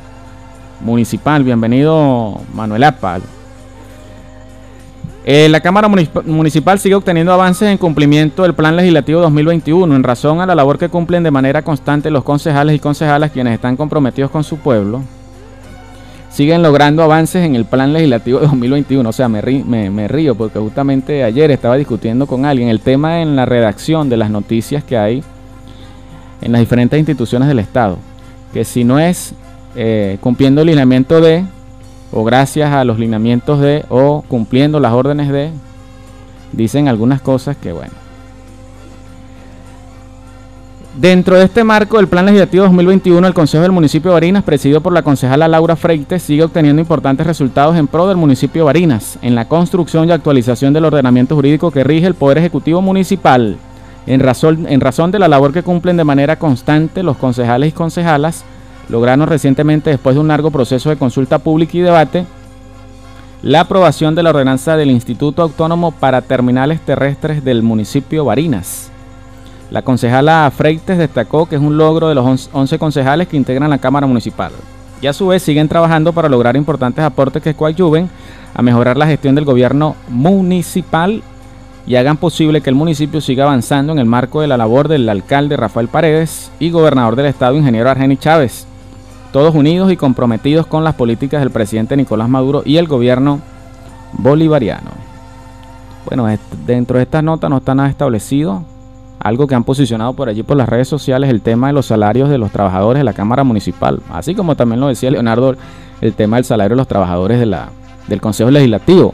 municipal. Bienvenido Manuel Apal. Eh, la Cámara Municipal sigue obteniendo avances en cumplimiento del Plan Legislativo 2021 en razón a la labor que cumplen de manera constante los concejales y concejalas quienes están comprometidos con su pueblo siguen logrando avances en el plan legislativo de 2021. O sea, me, me, río porque justamente ayer estaba discutiendo con alguien el tema en la redacción de las noticias que hay en las diferentes instituciones del Estado. Que si no es eh, cumpliendo el lineamiento de, o gracias a los lineamientos de, o cumpliendo las órdenes de, dicen algunas cosas que bueno. Dentro de este marco del Plan Legislativo 2021, el Consejo del Municipio de Barinas, presidido por la concejala Laura Freites, sigue obteniendo importantes resultados en pro del municipio de Barinas, en la construcción y actualización del ordenamiento jurídico que rige el Poder Ejecutivo Municipal. En razón, en razón de la labor que cumplen de manera constante los concejales y concejalas, lograron recientemente, después de un largo proceso de consulta pública y debate, la aprobación de la ordenanza del Instituto Autónomo para Terminales Terrestres del municipio Barinas la concejala Freites destacó que es un logro de los 11 concejales que integran la Cámara Municipal. Y a su vez siguen trabajando para lograr importantes aportes que coadyuven a mejorar la gestión del gobierno municipal y hagan posible que el municipio siga avanzando en el marco de la labor del alcalde Rafael Paredes y gobernador del estado, ingeniero Argeni Chávez. Todos unidos y comprometidos con las políticas del presidente Nicolás Maduro y el gobierno bolivariano. Bueno, dentro de esta nota no está nada establecido algo que han posicionado por allí por las redes sociales, el tema de los salarios de los trabajadores de la Cámara Municipal, así como también lo decía Leonardo, el tema del salario de los trabajadores de la, del Consejo Legislativo.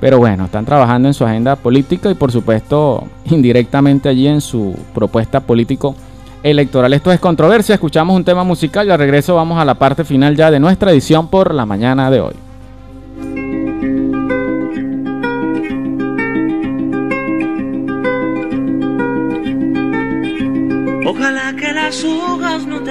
Pero bueno, están trabajando en su agenda política y por supuesto indirectamente allí en su propuesta político electoral. Esto es controversia, escuchamos un tema musical y al regreso vamos a la parte final ya de nuestra edición por la mañana de hoy.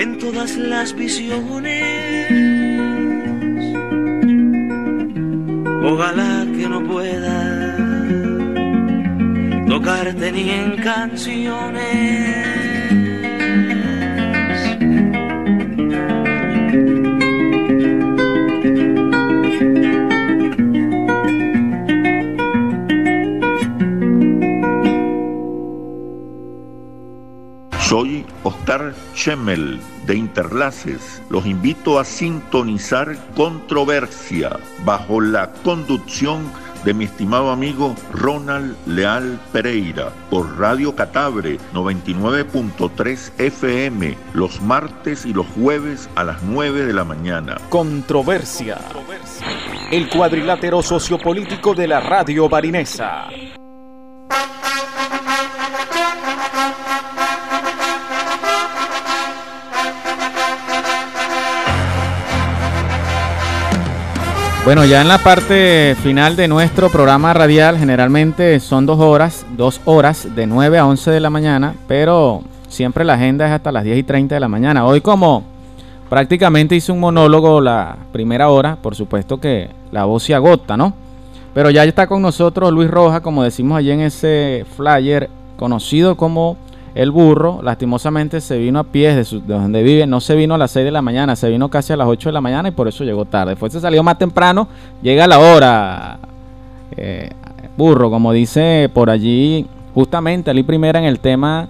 en todas las visiones. Ojalá que no pueda tocarte ni en canciones. Soy Oscar Schemmel de Interlaces. Los invito a sintonizar Controversia bajo la conducción de mi estimado amigo Ronald Leal Pereira por Radio Catabre 99.3 FM los martes y los jueves a las 9 de la mañana. Controversia. El cuadrilátero sociopolítico de la radio barinesa. Bueno, ya en la parte final de nuestro programa radial, generalmente son dos horas, dos horas de 9 a 11 de la mañana, pero siempre la agenda es hasta las 10 y 30 de la mañana. Hoy como prácticamente hice un monólogo la primera hora, por supuesto que la voz se agota, ¿no? Pero ya está con nosotros Luis Roja, como decimos allí en ese flyer, conocido como el burro, lastimosamente se vino a pies de, su, de, donde vive, no se vino a las 6 de la mañana, se vino casi a las 8 de la mañana y por eso llegó tarde. Después se salió más temprano, llega la hora. Eh, burro, como dice por allí, justamente Ali Primera en el tema,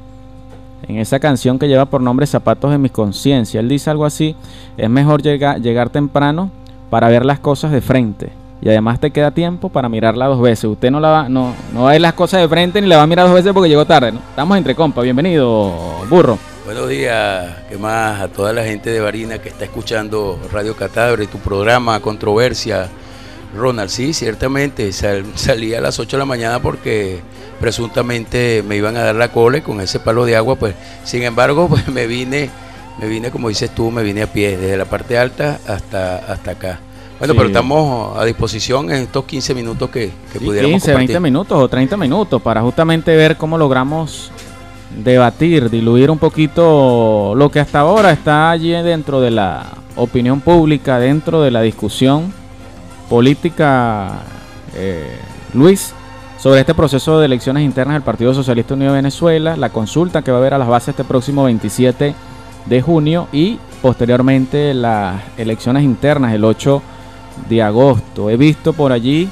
en esa canción que lleva por nombre Zapatos de mi conciencia. Él dice algo así, es mejor llegar, llegar temprano para ver las cosas de frente. Y además te queda tiempo para mirarla dos veces. Usted no la va, no, no va a ver las cosas de frente ni la va a mirar dos veces porque llegó tarde. Estamos entre compa. Bienvenido, burro. Buenos días, ¿qué más? A toda la gente de Barina que está escuchando Radio Catabre, tu programa Controversia. Ronald, sí, ciertamente, sal, salí a las 8 de la mañana porque presuntamente me iban a dar la cole con ese palo de agua, pues sin embargo, pues me vine, me vine como dices tú, me vine a pie, desde la parte alta hasta, hasta acá. Bueno, sí. pero estamos a disposición en estos 15 minutos que, que sí, pudiéramos 15, compartir. 20 minutos o 30 minutos para justamente ver cómo logramos debatir, diluir un poquito lo que hasta ahora está allí dentro de la opinión pública, dentro de la discusión política, eh, Luis, sobre este proceso de elecciones internas del Partido Socialista Unido de Venezuela, la consulta que va a haber a las bases este próximo 27 de junio y posteriormente las elecciones internas el 8 de agosto. He visto por allí,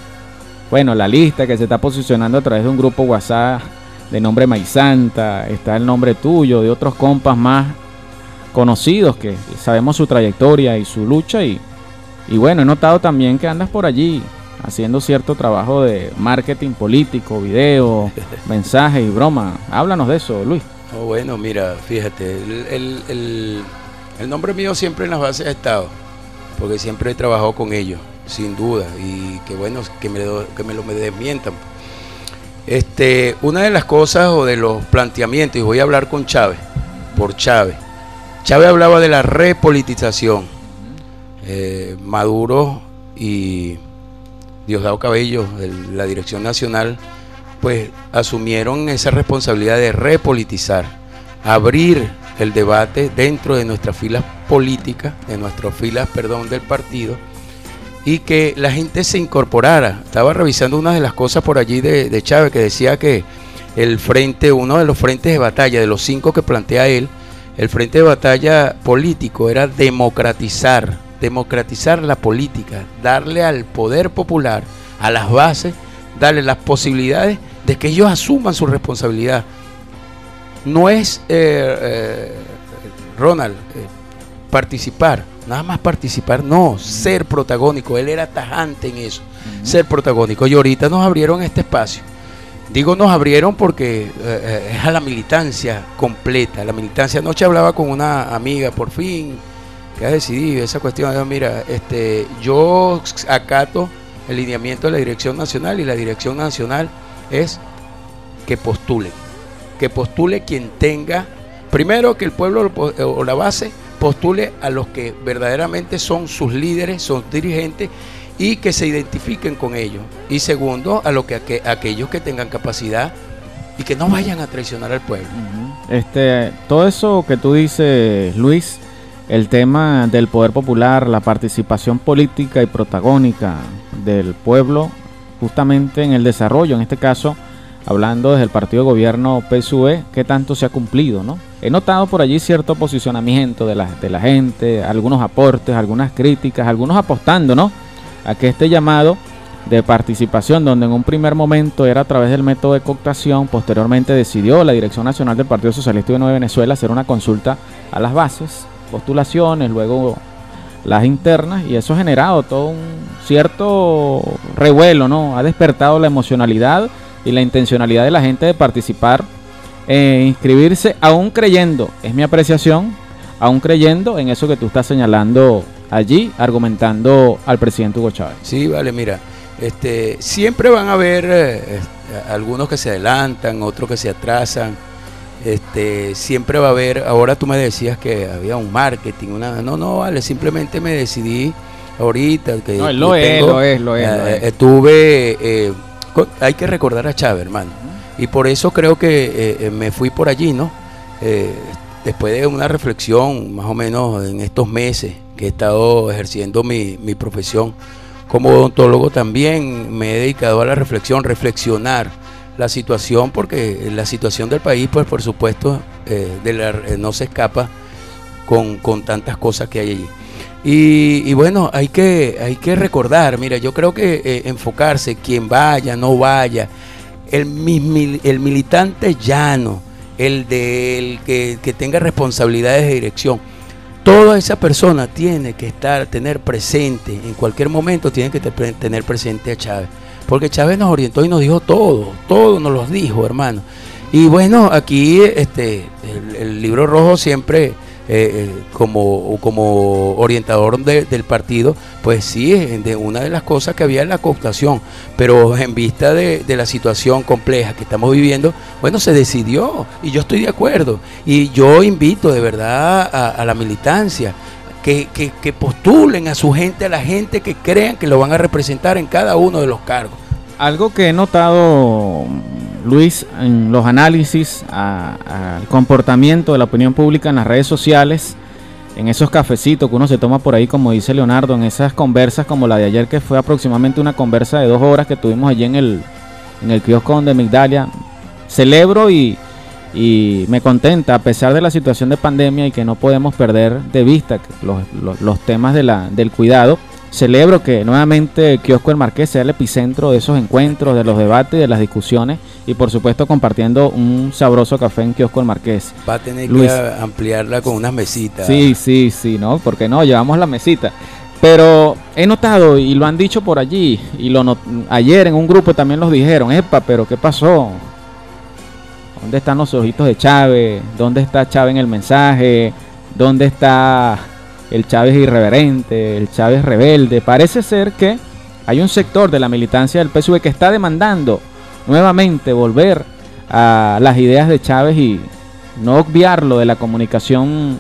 bueno, la lista que se está posicionando a través de un grupo WhatsApp de nombre Maizanta, está el nombre tuyo, de otros compas más conocidos que sabemos su trayectoria y su lucha y, y bueno, he notado también que andas por allí haciendo cierto trabajo de marketing político, video, mensajes y broma. Háblanos de eso, Luis. Oh, bueno, mira, fíjate, el, el, el, nombre mío siempre en las bases ha estado, porque siempre he trabajado con ellos, sin duda, y que bueno, que me, que me lo me desmientan. Este, una de las cosas o de los planteamientos, y voy a hablar con Chávez, por Chávez. Chávez hablaba de la repolitización. Eh, Maduro y Diosdado Cabello, de la Dirección Nacional, pues asumieron esa responsabilidad de repolitizar, abrir el debate dentro de nuestras filas políticas, de nuestras filas, perdón, del partido, y que la gente se incorporara. Estaba revisando una de las cosas por allí de, de Chávez que decía que el frente, uno de los frentes de batalla, de los cinco que plantea él, el frente de batalla político era democratizar, democratizar la política, darle al poder popular, a las bases, darle las posibilidades de que ellos asuman su responsabilidad. No es, eh, eh, Ronald, eh, participar, nada más participar, no, ser protagónico. Él era tajante en eso, ser protagónico. Y ahorita nos abrieron este espacio. Digo nos abrieron porque es a la militancia completa. La militancia, anoche hablaba con una amiga, por fin, que ha decidido esa cuestión. Mira, este, yo acato el lineamiento de la Dirección Nacional y la Dirección Nacional es que postule, que postule quien tenga, primero que el pueblo o la base postule a los que verdaderamente son sus líderes, son dirigentes y que se identifiquen con ellos. Y segundo, a, lo que, aquellos que tengan capacidad y que no vayan a traicionar al pueblo. Este, todo eso que tú dices, Luis, el tema del poder popular, la participación política y protagónica del pueblo, justamente en el desarrollo, en este caso, hablando desde el partido de gobierno PSUE, qué tanto se ha cumplido, ¿no? He notado por allí cierto posicionamiento de la, de la gente, algunos aportes, algunas críticas, algunos apostando, ¿no? A que este llamado de participación, donde en un primer momento era a través del método de cooptación, posteriormente decidió la Dirección Nacional del Partido Socialista de Venezuela hacer una consulta a las bases, postulaciones, luego las internas, y eso ha generado todo un cierto revuelo, ¿no? Ha despertado la emocionalidad y la intencionalidad de la gente de participar e inscribirse, aún creyendo, es mi apreciación, aún creyendo en eso que tú estás señalando allí, argumentando al presidente Hugo Chávez. Sí, vale, mira, este, siempre van a haber eh, algunos que se adelantan, otros que se atrasan. Este, siempre va a haber, ahora tú me decías que había un marketing, una, no, no, vale, simplemente me decidí ahorita que no, lo, es, lo es, lo es, eh, Estuve, eh, hay que recordar a Chávez, hermano, y por eso creo que me fui por allí, ¿no? después de una reflexión, más o menos en estos meses que he estado ejerciendo mi, mi profesión, como odontólogo también me he dedicado a la reflexión, reflexionar la situación, porque la situación del país, pues por supuesto, eh, de eh, no se escapa con, tantas cosas que hay allí. Y, bueno, hay que, hay que recordar, mira, yo creo que eh, enfocarse, quien vaya, no vaya, el, el militante llano, el, de, que, que tenga responsabilidades de dirección, Toda esa persona tiene que estar, tener presente, en cualquier momento tiene que tener presente a Chávez. Porque Chávez nos orientó y nos dijo todo, todo nos lo dijo, hermano. Y bueno, aquí este, el libro rojo siempre eh, eh, como, como orientador del partido, pues sí, de una de las cosas que había en la cooptación, pero en vista de, la situación compleja que estamos viviendo, bueno, se decidió y yo estoy de acuerdo. Y yo invito de verdad a, la militancia. Que, que, que postulen a su gente, a la gente que crean que lo van a representar en cada uno de los cargos. Algo que he notado Luis, en los análisis al comportamiento de la opinión pública en las redes sociales, en esos cafecitos que uno se toma por ahí, como dice Leonardo, en esas conversas como la de ayer, que fue aproximadamente una conversa de dos horas que tuvimos allí en el, en el kiosco donde Migdalia. Celebro y, y me contenta, a pesar de la situación de pandemia y que no podemos perder de vista los, los, los temas de la, del cuidado. Celebro que nuevamente el Kiosco El Marqués sea el epicentro de esos encuentros, de los debates, de las discusiones y por supuesto compartiendo un sabroso café en Kiosco El Marqués. Va a tener Luis. que ampliarla con unas mesitas. Sí, sí, sí, ¿no? Porque no, llevamos la mesita. Pero he notado, y lo han dicho por allí, y lo not- ayer en un grupo también los dijeron, epa, pero ¿qué pasó? ¿Dónde están los ojitos de Chávez? ¿Dónde está Chávez en el mensaje? ¿Dónde está el Chávez irreverente, el Chávez rebelde? Parece ser que hay un sector de la militancia del PSV que está demandando nuevamente volver a las ideas de Chávez y no obviarlo de la comunicación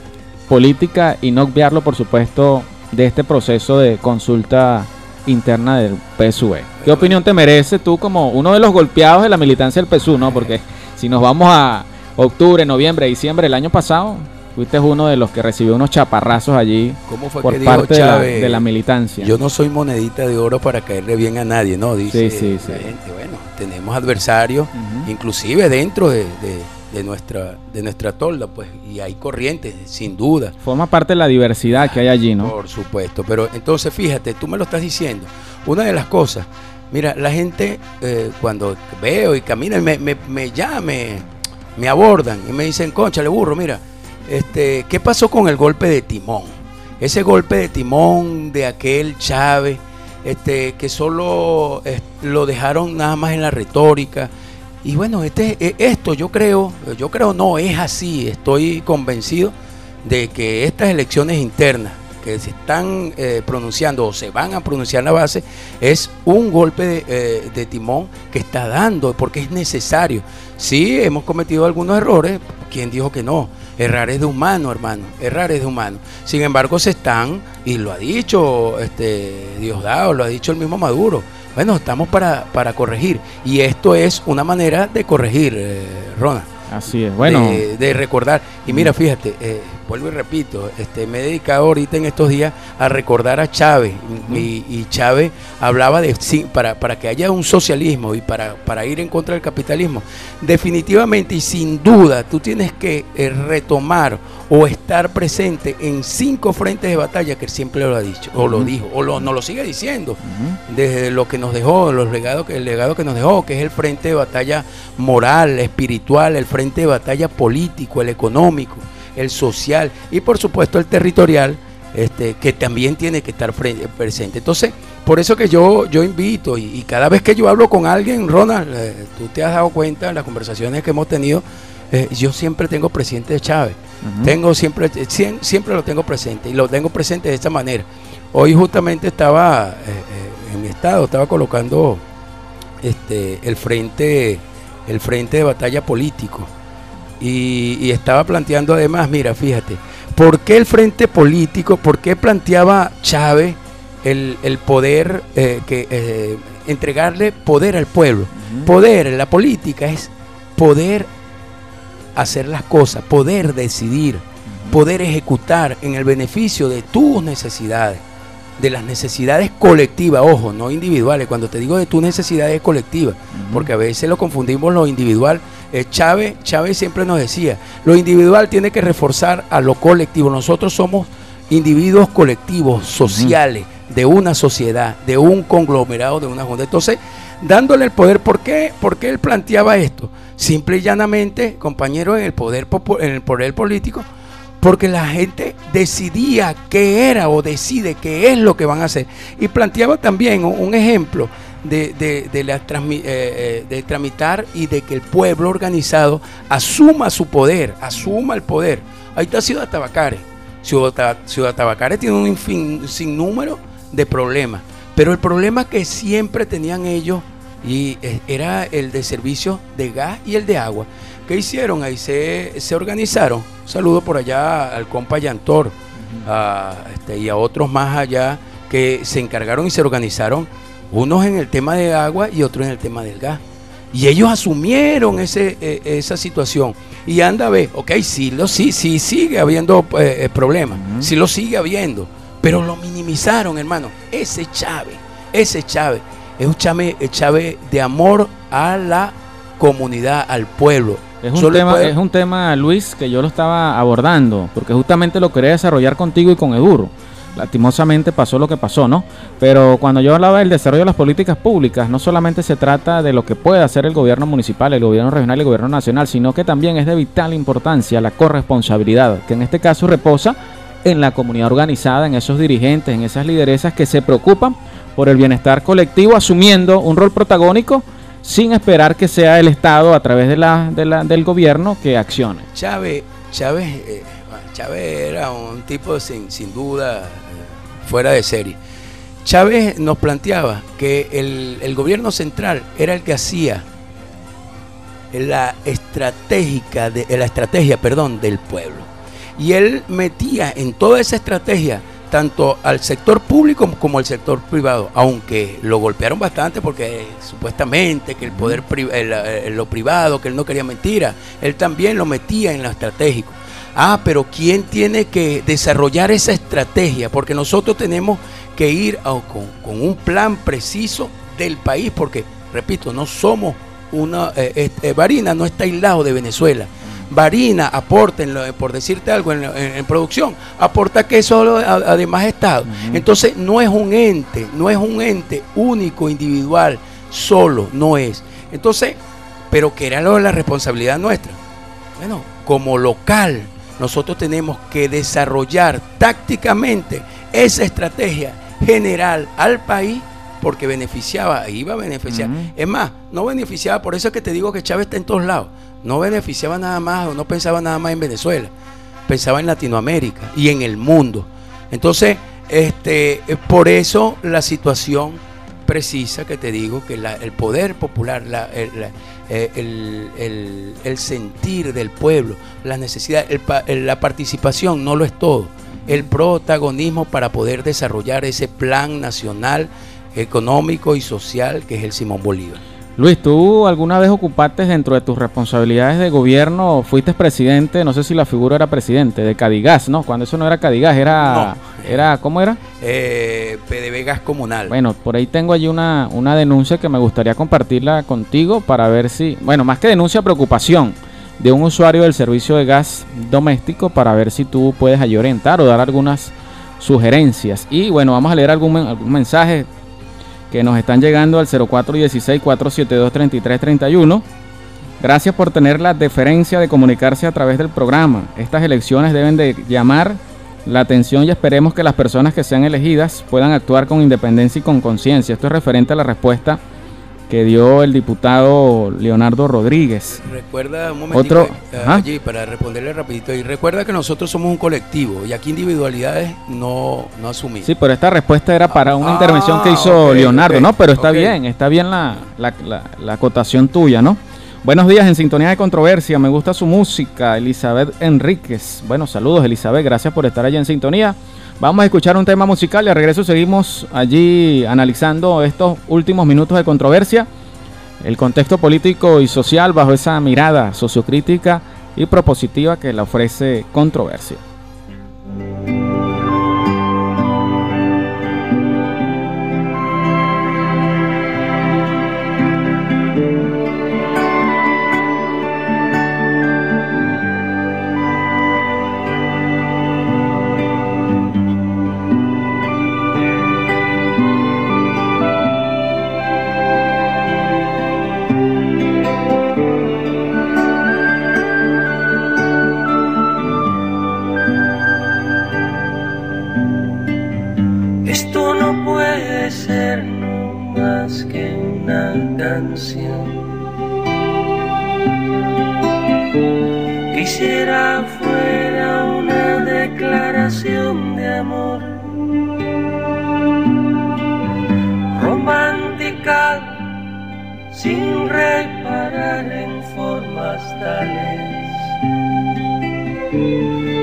política y no obviarlo, por supuesto, de este proceso de consulta interna del PSV. ¿Qué opinión te merece tú como uno de los golpeados de la militancia del PSU, no? Porque si nos vamos a octubre, noviembre, diciembre del año pasado, fuiste uno de los que recibió unos chaparrazos allí ¿Cómo fue por que dijo parte de la, Chávez? de la militancia. Yo no soy monedita de oro para caerle bien a nadie, ¿no? Dice Sí, sí, sí. la gente. Bueno, tenemos adversarios, inclusive dentro de, de- de nuestra de nuestra tolda, pues, y hay corrientes, sin duda. Forma parte de la diversidad que hay allí, ¿no? Por supuesto, pero entonces fíjate, tú me lo estás diciendo. Una de las cosas, mira, la gente eh, cuando veo y camina, me, me, me llama, me, me abordan y me dicen, concha, le burro, mira, este, ¿qué pasó con el golpe de timón? Ese golpe de timón de aquel Chávez, este, que solo lo dejaron nada más en la retórica. Y bueno, este, eh, esto yo creo, yo creo no es así, estoy convencido de que estas elecciones internas que se están eh, pronunciando o se van a pronunciar en la base es un golpe de, eh, de timón que está dando porque es necesario. Sí, hemos cometido algunos errores, ¿quién dijo que no? Errar es de humano, hermano, errar es de humano. Sin embargo, se están, y lo ha dicho este, Diosdado, lo ha dicho el mismo Maduro, bueno, estamos para, para corregir. Y esto es una manera de corregir, eh, Ronald. Así es, bueno. De, de recordar. Y mira, fíjate, eh, vuelvo y repito, este, me he dedicado ahorita en estos días a recordar a Chávez. Y, y Chávez hablaba de sí, para, para que haya un socialismo y para, para ir en contra del capitalismo. Definitivamente y sin duda, tú tienes que eh, retomar o estar presente en cinco frentes de batalla que siempre lo ha dicho, o lo dijo, o lo, nos lo sigue diciendo, desde lo que nos dejó, los legados que, el legado que nos dejó, que es el frente de batalla moral, espiritual, el frente de batalla político, el económico, el social y por supuesto el territorial, este, que también tiene que estar presente. Entonces, por eso que yo, yo invito, y, y cada vez que yo hablo con alguien, Ronald, eh, tú te has dado cuenta en las conversaciones que hemos tenido, eh, yo siempre tengo presente a Chávez. Tengo siempre, eh, siem- siempre lo tengo presente y lo tengo presente de esta manera. Hoy justamente estaba eh, en mi estado, estaba colocando este, el frente, el frente de batalla político y, y estaba planteando además, mira, fíjate, ¿por qué el frente político, por qué planteaba Chávez el, el poder, eh, que eh, entregarle poder al pueblo? Poder, la política es poder hacer las cosas, poder decidir, poder ejecutar en el beneficio de tus necesidades, de las necesidades colectivas, ojo, no individuales. Cuando te digo de tus necesidades colectivas, porque a veces lo confundimos lo individual. Eh, Chávez, Chávez siempre nos decía, lo individual tiene que reforzar a lo colectivo. Nosotros somos individuos colectivos, sociales, de una sociedad, de un conglomerado, de una junta. Entonces, dándole el poder, ¿por qué? ¿Por qué él planteaba esto? Simple y llanamente, compañero, en el poder, en el poder político, porque la gente decidía qué era o decide qué es lo que van a hacer. Y planteaba también un ejemplo de, de- de la eh, eh, de tramitar y de que el pueblo organizado asuma su poder, asuma el poder. Ahí está Ciudad Tabacare. Ciudad, Ciudad Tabacare tiene un infin- sinnúmero de problemas, pero el problema que siempre tenían ellos y eh, era el de servicio de gas y el de agua. ¿Qué hicieron? Ahí se, se organizaron. Un saludo por allá al compa Yantor a, este, y a otros más allá que se encargaron y se organizaron, unos en el tema de agua y otros en el tema del gas. Y ellos asumieron ese, eh, esa situación. Y anda a ver, ok, sí, lo, sí, sí sigue habiendo eh, eh, problemas, sí lo sigue habiendo, pero lo minimizaron, hermano. Ese Chávez, ese Chávez, Es un Chávez, Chávez de amor a la comunidad, al pueblo. Es un, tema, es un tema, Luis, que yo lo estaba abordando, porque justamente lo quería desarrollar contigo y con Eduro. Lastimosamente pasó lo que pasó, ¿no? Pero cuando yo hablaba del desarrollo de las políticas públicas, no solamente se trata de lo que puede hacer el gobierno municipal, el gobierno regional y el gobierno nacional, sino que también es de vital importancia la corresponsabilidad, que en este caso reposa en la comunidad organizada, en esos dirigentes, en esas lideresas que se preocupan por el bienestar colectivo, asumiendo un rol protagónico sin esperar que sea el Estado a través de la, del gobierno que accione. Chávez, Chávez, eh, Chávez era un tipo sin, sin duda fuera de serie. Chávez nos planteaba que el, gobierno central era el que hacía la estratégica de, la estrategia, perdón, del pueblo. Y él metía en toda esa estrategia tanto al sector público como al sector privado, aunque lo golpearon bastante porque supuestamente que el poder lo privado, que él no quería mentira, él también lo metía en lo estratégico. Ah, pero ¿quién tiene que desarrollar esa estrategia? Porque nosotros tenemos que ir con, un plan preciso del país, porque, repito, no somos una... Eh, eh, Barina no está aislado de Venezuela. Barina aporta, por decirte algo, en, producción, aporta que solo además Estado. Entonces no es un ente, no es un ente único, individual, solo, no es. Entonces, pero que era la responsabilidad nuestra. Bueno, como local, nosotros tenemos que desarrollar tácticamente esa estrategia general al país porque beneficiaba, iba a beneficiar. Es más, no beneficiaba, por eso es que te digo que Chávez está en todos lados. No beneficiaba nada más o no pensaba nada más en Venezuela. Pensaba en Latinoamérica y en el mundo. Entonces, este, por eso la situación precisa que te digo que el poder popular, la, eh, el, sentir del pueblo, la necesidad, la participación no lo es todo. El protagonismo para poder desarrollar ese plan nacional, económico y social que es el Simón Bolívar. Luis, ¿tú alguna vez ocupaste dentro de tus responsabilidades de gobierno, fuiste presidente, no sé si la figura era presidente, de Cadigas, ¿no? Cuando eso no era Cadigas, era, era ¿cómo era? Eh, PDB Gas Comunal. Bueno, por ahí tengo allí una, una denuncia que me gustaría compartirla contigo para ver si, bueno, más que denuncia, preocupación de un usuario del servicio de gas doméstico para ver si tú puedes allí orientar o dar algunas sugerencias. Y bueno, vamos a leer algún, algún mensaje que nos están llegando al 0416-472-3331. Gracias por tener la deferencia de comunicarse a través del programa. Estas elecciones deben de llamar la atención y esperemos que las personas que sean elegidas puedan actuar con independencia y con conciencia. Esto es referente a la respuesta que dio el diputado Leonardo Rodríguez. Recuerda un momentito Otro, eh, allí para responderle rapidito y recuerda que nosotros somos un colectivo y aquí individualidades no, no asumimos. Sí, pero esta respuesta era para una intervención que hizo ah, Leonardo, ¿no? Pero está bien, está bien la, la, la, acotación tuya, ¿no? Buenos días, en sintonía de controversia, me gusta su música, Elizabeth Enríquez. Bueno, saludos Elizabeth, gracias por estar allá en sintonía. Vamos a escuchar un tema musical y al regreso seguimos allí analizando estos últimos minutos de controversia, el contexto político y social bajo esa mirada sociocrítica y propositiva que le ofrece controversia.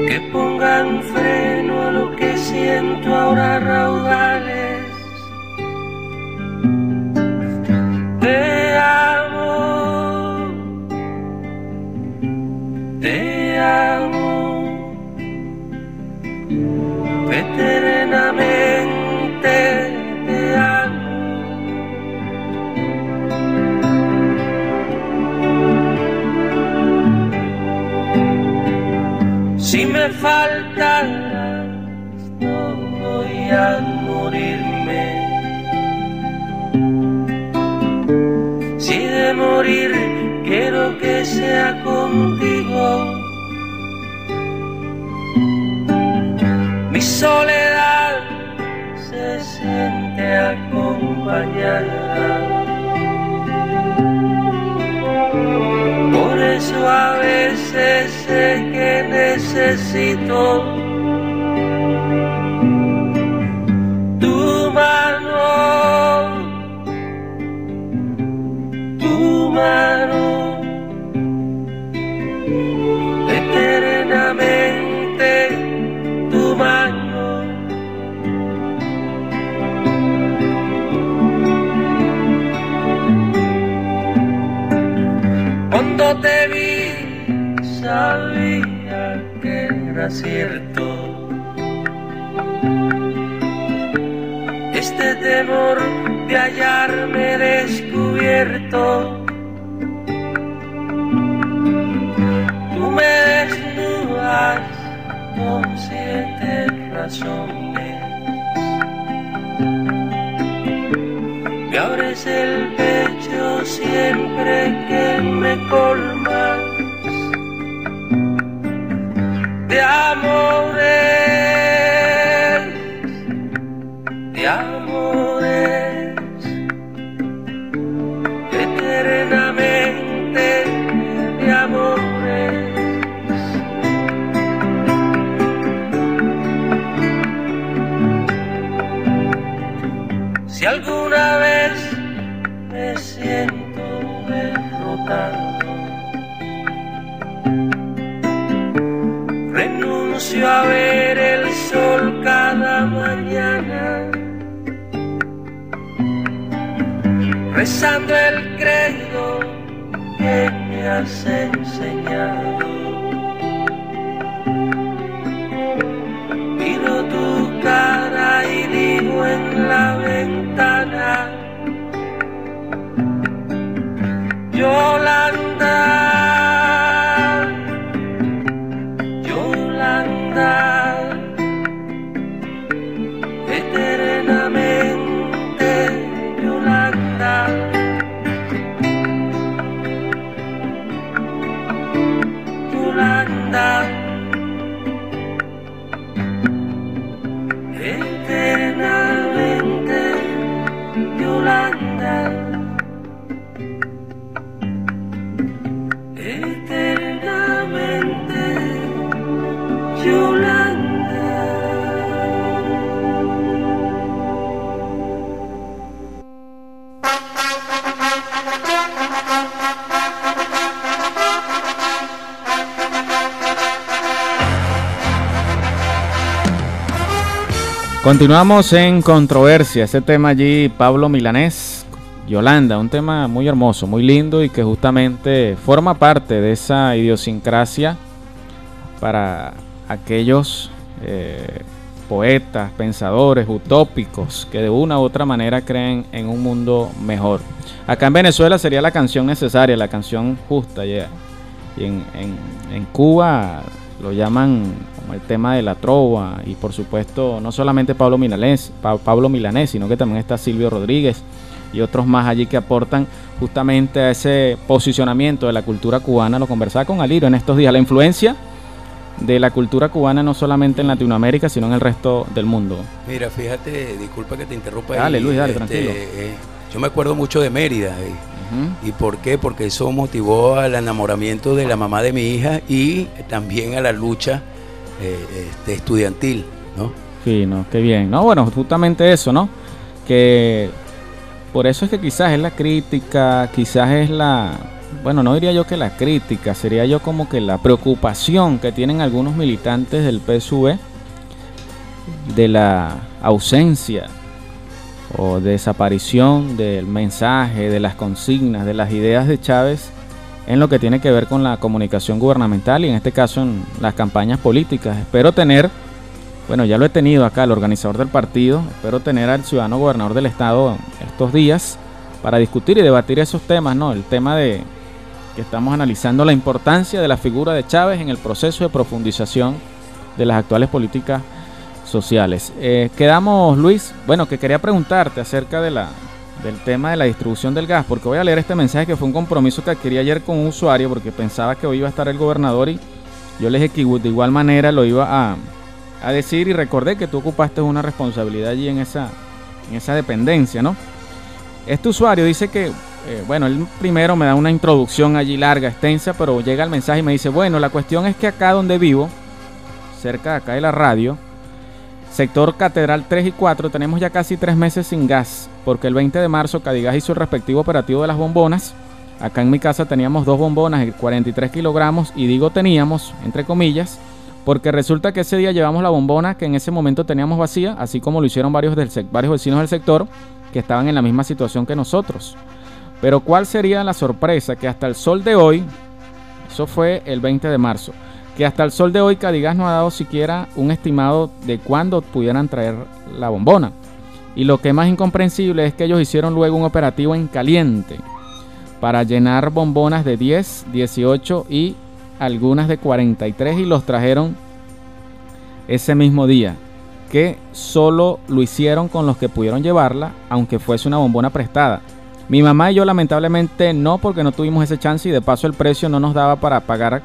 Que pongan freno a lo que siento ahora raudal. Por eso a veces sé que necesito Continuamos en controversia. Ese tema allí, Pablo Milanés, Yolanda, un tema muy hermoso, muy lindo y que justamente forma parte de esa idiosincrasia para aquellos eh, poetas, pensadores, utópicos que de una u otra manera creen en un mundo mejor. Acá en Venezuela sería la canción necesaria, la canción justa. ya. Y en, Cuba lo llaman el tema de la trova y por supuesto no solamente Pablo Milanés, Pa- Pablo Milanés, sino que también está Silvio Rodríguez y otros más allí que aportan justamente a ese posicionamiento de la cultura cubana. Lo conversaba con Aliro en estos días, la influencia de la cultura cubana no solamente en Latinoamérica, sino en el resto del mundo. Mira, fíjate, disculpa que te interrumpa. Dale, ahí, Luis, dale, este, tranquilo. eh, yo me acuerdo mucho de Mérida. eh. ¿Y por qué? Porque eso motivó al enamoramiento de la mamá de mi hija y también a la lucha eh, este, estudiantil, ¿no? Sí, no, qué bien. No, bueno, justamente eso, ¿no? Que por eso es que quizás es la crítica, quizás es la, bueno, no diría yo que la crítica, sería yo como que la preocupación que tienen algunos militantes del PSV de la ausencia o desaparición del mensaje, de las consignas, de las ideas de Chávez en lo que tiene que ver con la comunicación gubernamental y en este caso en las campañas políticas. Espero tener, bueno, ya lo he tenido acá, el organizador del partido, espero tener al ciudadano gobernador del estado estos días para discutir y debatir esos temas, ¿no? El tema de que estamos analizando la importancia de la figura de Chávez en el proceso de profundización de las actuales políticas sociales. Eh, quedamos, Luis, bueno, que quería preguntarte acerca de la, del tema de la distribución del gas, porque voy a leer este mensaje que fue un compromiso que adquirí ayer con un usuario, porque pensaba que hoy iba a estar el gobernador y yo les dije que de igual manera lo iba a, a decir y recordé que tú ocupaste una responsabilidad allí en esa, en esa dependencia, ¿no? Este usuario dice que, eh, bueno, él primero me da una introducción allí larga, extensa, pero llega el mensaje y me dice, bueno, la cuestión es que acá donde vivo, cerca de acá de la radio, sector Catedral 3 y 4, tenemos ya casi tres meses sin gas, porque el 20 de marzo Cadigas hizo el respectivo operativo de las bombonas. Acá en mi casa teníamos dos bombonas de 43 kilogramos, y digo teníamos, entre comillas, porque resulta que ese día llevamos la bombona que en ese momento teníamos vacía, así como lo hicieron varios, del varios vecinos del sector que estaban en la misma situación que nosotros. Pero ¿cuál sería la sorpresa? Que hasta el sol de hoy, eso fue el 20 de marzo, que hasta el sol de hoy Cadigas no ha dado siquiera un estimado de cuándo pudieran traer la bombona. Y lo que es más incomprensible es que ellos hicieron luego un operativo en caliente para llenar bombonas de 10, 18 y algunas de 43 y los trajeron ese mismo día, que solo lo hicieron con los que pudieron llevarla, aunque fuese una bombona prestada. Mi mamá y yo lamentablemente no, porque no tuvimos ese chance y de paso el precio no nos daba para pagar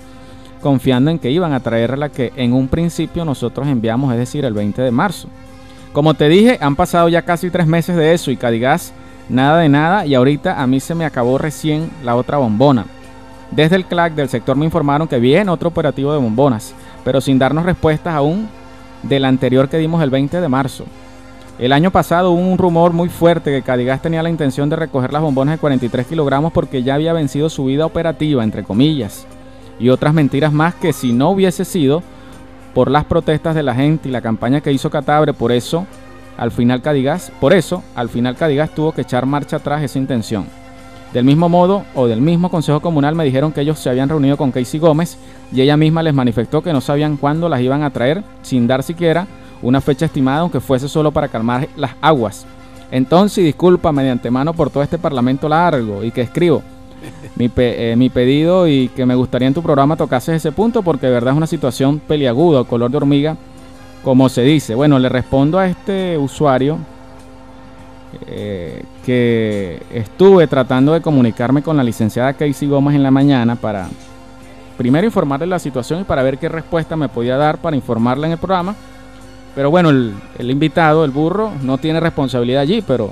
confiando en que iban a traer la que en un principio nosotros enviamos, es decir, el 20 de marzo. Como te dije, han pasado ya casi tres meses de eso y Cadigas nada de nada y ahorita a mí se me acabó recién la otra bombona. Desde el CLAC del sector me informaron que viene otro operativo de bombonas, pero sin darnos respuestas aún del anterior que dimos el 20 de marzo. El año pasado hubo un rumor muy fuerte que Cadigas tenía la intención de recoger las bombonas de 43 kilogramos porque ya había vencido su vida operativa, entre comillas, y otras mentiras más que si no hubiese sido por las protestas de la gente y la campaña que hizo Catabre, por eso al final Cadigas, por eso al final Cadigas tuvo que echar marcha atrás esa intención. Del mismo modo, o del mismo Consejo Comunal, me dijeron que ellos se habían reunido con Casey Gómez y ella misma les manifestó que no sabían cuándo las iban a traer, sin dar siquiera una fecha estimada, aunque fuese solo para calmar las aguas. Entonces, disculpa mediante mano por todo este parlamento largo y que escribo mi, eh, mi pedido y que me gustaría en tu programa tocases ese punto porque de verdad es una situación peliaguda, color de hormiga, como se dice. Bueno, le respondo a este usuario eh, que estuve tratando de comunicarme con la licenciada Casey Gómez en la mañana para primero informarle la situación y para ver qué respuesta me podía dar para informarle en el programa. Pero bueno, el, el invitado, el burro, no tiene responsabilidad allí, pero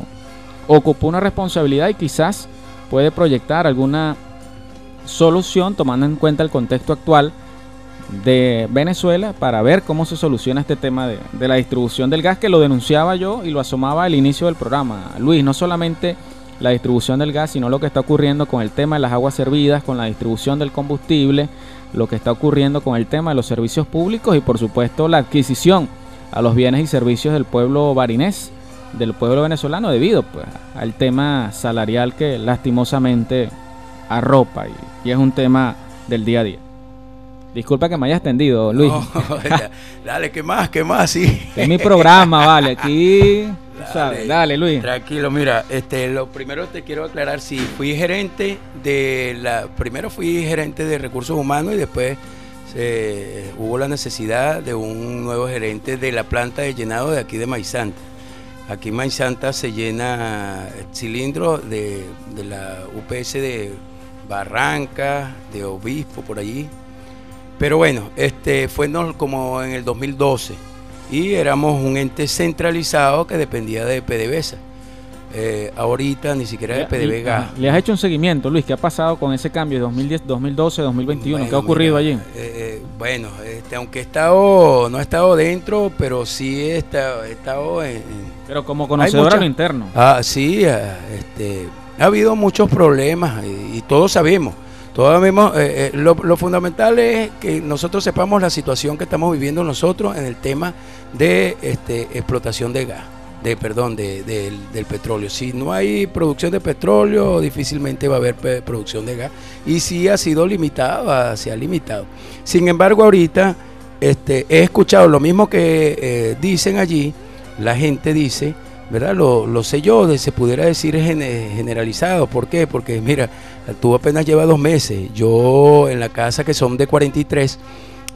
ocupó una responsabilidad y quizás puede proyectar alguna solución tomando en cuenta el contexto actual de Venezuela para ver cómo se soluciona este tema de, la distribución del gas que lo denunciaba yo y lo asomaba al inicio del programa. Luis, no solamente la distribución del gas, sino lo que está ocurriendo con el tema de las aguas servidas, con la distribución del combustible, lo que está ocurriendo con el tema de los servicios públicos y por supuesto la adquisición a los bienes y servicios del pueblo barinés, del pueblo venezolano, debido pues, al tema salarial que lastimosamente arropa y es un tema del día a día. Disculpa que me haya extendido, Luis. dale, ¿qué más? ¿Qué más? Sí. Es mi programa, vale. Aquí. Dale, dale, Luis. Tranquilo, mira, este, lo primero te quiero aclarar, sí, fui gerente de la, primero fui gerente de recursos humanos y después hubo la necesidad de un nuevo gerente de la planta de llenado de aquí de Maizanta. Aquí en Maizanta se llena cilindros de, de la UPS de Barranca, de Obispo, por allí, pero bueno, este fue como en el 2012 y éramos un ente centralizado que dependía de PDVSA. Eh, ahorita ni siquiera de PDVGA. ¿Le has hecho un seguimiento, Luis? ¿Qué ha pasado con ese cambio de 2010, 2012, 2021? ¿Qué ha ocurrido allí? Eh, eh, bueno, este, aunque he estado, no he estado dentro, pero sí he estado, en, Pero como conocedor a lo interno. Ah, sí, este, ha habido muchos problemas y todos sabemos todos vemos, eh, eh, lo, fundamental es que nosotros sepamos la situación que estamos viviendo nosotros en el tema de este, explotación de gas, de perdón, de, del petróleo. Si no hay producción de petróleo, difícilmente va a haber producción de gas. Y si ha sido limitado, se ha limitado. Sin embargo, ahorita este, he escuchado lo mismo que eh, dicen allí, la gente dice ¿verdad? Lo, lo sé yo, se pudiera decir generalizado. ¿Por qué? Porque mira, tú apenas lleva dos meses. Yo en la casa que son de 43,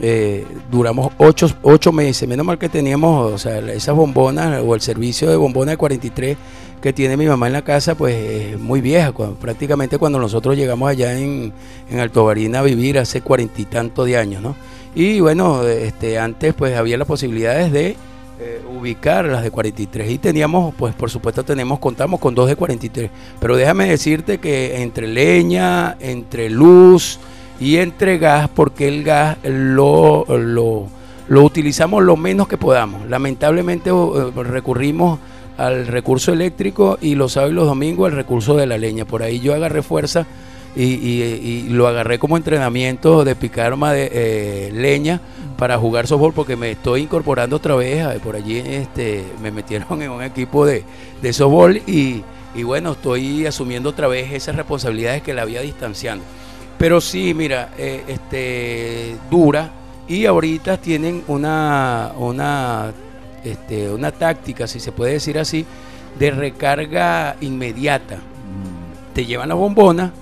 eh, duramos ocho, ocho meses. Menos mal que teníamos, o sea, esas bombonas o el servicio de bombona de 43 que tiene mi mamá en la casa, pues es muy vieja. Prácticamente cuando nosotros llegamos allá en, en Alto Barina a vivir hace cuarenta y tantos de años, ¿no? Y bueno, este, antes pues había las posibilidades de eh, ubicar las de 43 y teníamos, pues por supuesto tenemos, contamos con dos de 43. Pero déjame decirte que entre leña, entre luz y entre gas, porque el gas lo, lo, lo utilizamos lo menos que podamos. Lamentablemente eh, recurrimos al recurso eléctrico y los sábados y los domingos al recurso de la leña. Por ahí yo agarré fuerza y, y- y lo agarré como entrenamiento de picar de, eh, leña para jugar softball porque me estoy incorporando otra vez. eh, Por allí este, me metieron en un equipo de, de softball y, y bueno, estoy asumiendo otra vez esas responsabilidades que la había distanciando. Pero sí, mira, eh, este, dura y ahorita tienen una, una, este, una táctica, si se puede decir así, de recarga inmediata. Te llevan la bombona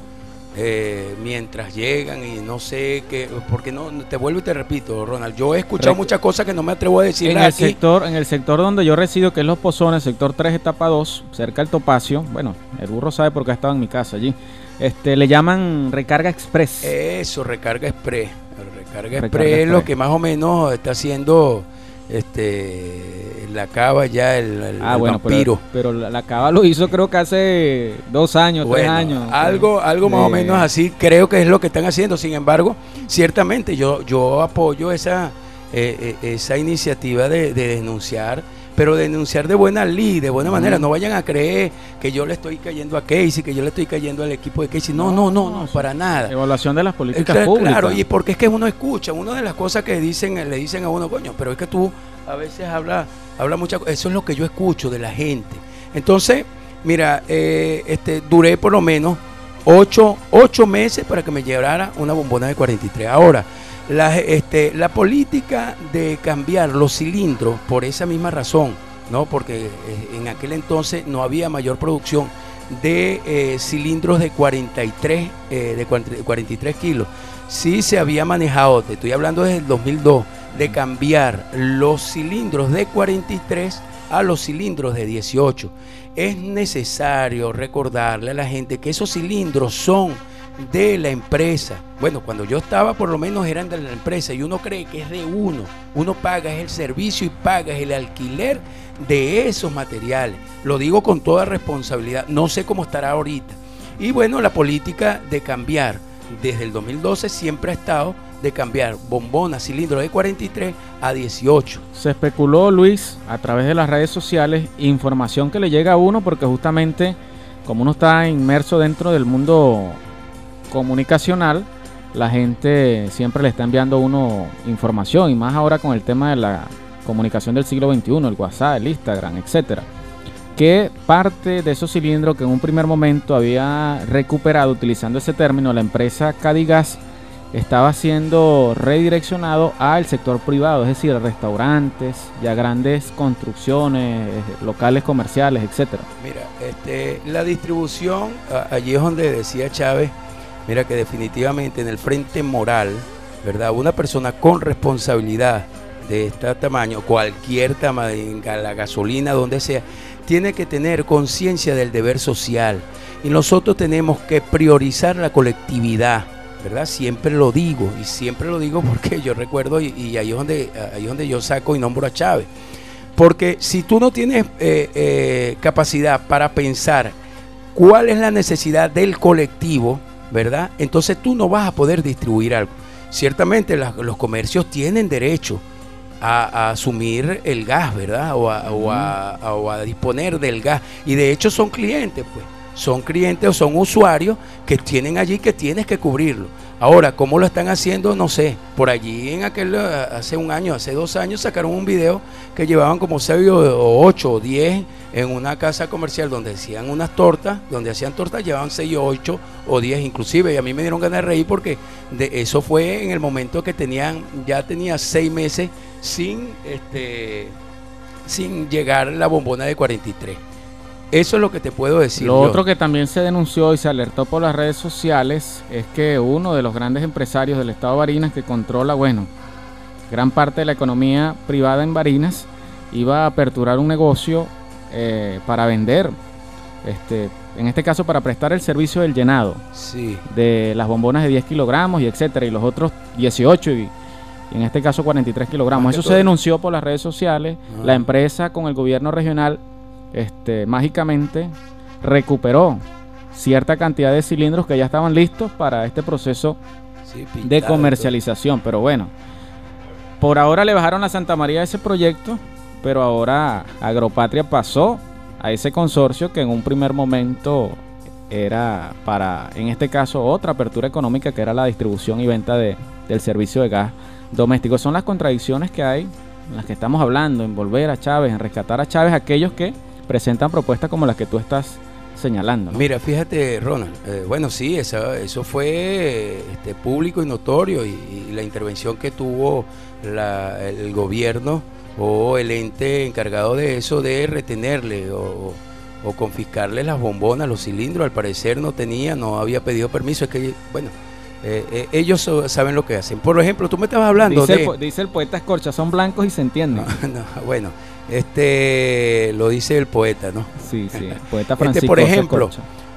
eh, mientras llegan y no sé qué, porque no, te vuelvo y te repito, Ronald, yo he escuchado muchas cosas que no me atrevo a decir En el, aquí. sector, en el sector donde yo resido, que es Los Pozones, sector 3, etapa 2, cerca del Topacio, bueno, el burro sabe porque ha estado en mi casa allí, este, le llaman recarga express. Eso, recarga express. Recarga Recarga express es lo que más o menos está haciendo este la cava ya, el, el- ah, el bueno, vampiro. pero, pero la, cava lo hizo creo que hace dos años, tres años. algo, algo más o menos así creo que es lo que están haciendo. Sin embargo, ciertamente yo, yo apoyo esa, eh, eh, esa iniciativa de, de denunciar, pero denunciar de buena ley, de buena manera. No vayan a creer que yo le estoy cayendo a Casey, que yo le estoy cayendo al equipo de Casey. No, no, no, no, para nada. Evaluación de las políticas Claro, públicas. Claro, y porque es que uno escucha, una de las cosas que dicen, le dicen a uno, coño, pero es que tú a veces habla, habla mucha co- eso es lo que yo escucho de la gente. Entonces, mira, eh, este, duré por lo menos ocho, ocho meses para que me llevara una bombona de 43. Ahora, la, este, la política de cambiar los cilindros por esa misma razón, ¿no? Porque eh, en aquel entonces no había mayor producción de eh, cilindros de 43, eh, de 40 43 kilos. Sí se había manejado, te estoy hablando desde el 2002, de cambiar los cilindros de 43 a los cilindros de 18. Es necesario recordarle a la gente que esos cilindros son de la empresa. Bueno, cuando yo estaba por lo menos eran de la empresa y uno cree que es de uno. Uno paga el servicio y paga el alquiler de esos materiales. Lo digo con toda responsabilidad. No sé cómo estará ahorita. Y bueno, la política de cambiar desde el 2012 siempre ha estado de cambiar bombonas, cilindros de 43 a 18. Se especuló, Luis, a través de las redes sociales, información que le llega a uno porque justamente como uno está inmerso dentro del mundo comunicacional, la gente siempre le está enviando uno información y más ahora con el tema de la comunicación del siglo XXI, el WhatsApp, el Instagram, etcétera. Que parte de esos cilindros que en un primer momento había recuperado utilizando ese término la empresa Cadigas estaba siendo redireccionado al sector privado, es decir, restaurantes, ya grandes construcciones, eh, locales comerciales, etcétera. Mira, este, la distribución, allí es donde decía Chávez, mira que definitivamente en el frente moral, ¿verdad? Una persona con responsabilidad de este tamaño, cualquier tamaño, la gasolina, donde sea, tiene que tener conciencia del deber social. Y nosotros tenemos que priorizar la colectividad, ¿verdad? Siempre lo digo, y siempre lo digo porque yo recuerdo, y, y ahí, es donde, ahí es donde yo saco y nombro a Chávez. Porque si tú no tienes eh, eh, capacidad para pensar cuál es la necesidad del colectivo, ¿verdad? Entonces tú no vas a poder distribuir algo. Ciertamente los comercios tienen derecho a, a asumir el gas, ¿verdad? O a, o a- o a disponer del gas. Y de hecho son clientes, pues. Son clientes o son usuarios que tienen allí que tienes que cubrirlo. Ahora, ¿cómo lo están haciendo? No sé. Por allí en aquel, eh, hace un año, hace dos años, sacaron un video que llevaban como 6 o 8 o 10 en una casa comercial donde hacían unas tortas, donde hacían tortas, llevaban 6 o 8 o 10 inclusive. Y a mí me dieron ganas de reír porque de eso fue en el momento que tenían, ya tenía 6 meses sin, este, sin llegar la bombona de 43. Eso es lo que te puedo decir. Lo yo. otro que también se denunció y se alertó por las redes sociales es que uno de los grandes empresarios del estado de Barinas que controla, bueno, gran parte de la economía privada en Barinas iba a aperturar un negocio eh, para vender, este, en este caso para prestar el servicio del llenado Sí. de las bombonas de 10 kilogramos y etcétera, y los otros 18 y, en este caso 43 kilogramos. Eso se denunció por las redes sociales. Ah. La empresa con el gobierno regional este, mágicamente recuperó cierta cantidad de cilindros que ya estaban listos para este proceso Sí, de comercialización. Pero bueno, por ahora le bajaron a Santa María ese proyecto, pero ahora Agropatria pasó a ese consorcio que en un primer momento era para, en este caso, otra apertura económica que era la distribución y venta de, del servicio de gas doméstico. Son las contradicciones que hay, en las que estamos hablando, en volver a Chávez, en rescatar a Chávez, aquellos que presentan propuestas como las que tú estás señalando. ¿no? Mira, fíjate, Ronald, eh, bueno, sí, esa- eso fue este, público y notorio y, y la intervención que tuvo la- el gobierno o el ente encargado de eso de retenerle o, o confiscarle las bombonas, los cilindros, al parecer no tenía, no había pedido permiso, es que, bueno, eh, eh, ellos saben lo que hacen. Por ejemplo, tú me estabas hablando Dice, de... el, dice el poeta Escorcha, son blancos y se entienden. No, bueno, este lo dice el poeta, ¿no? Sí, sí, poeta Este, Francisco por ejemplo,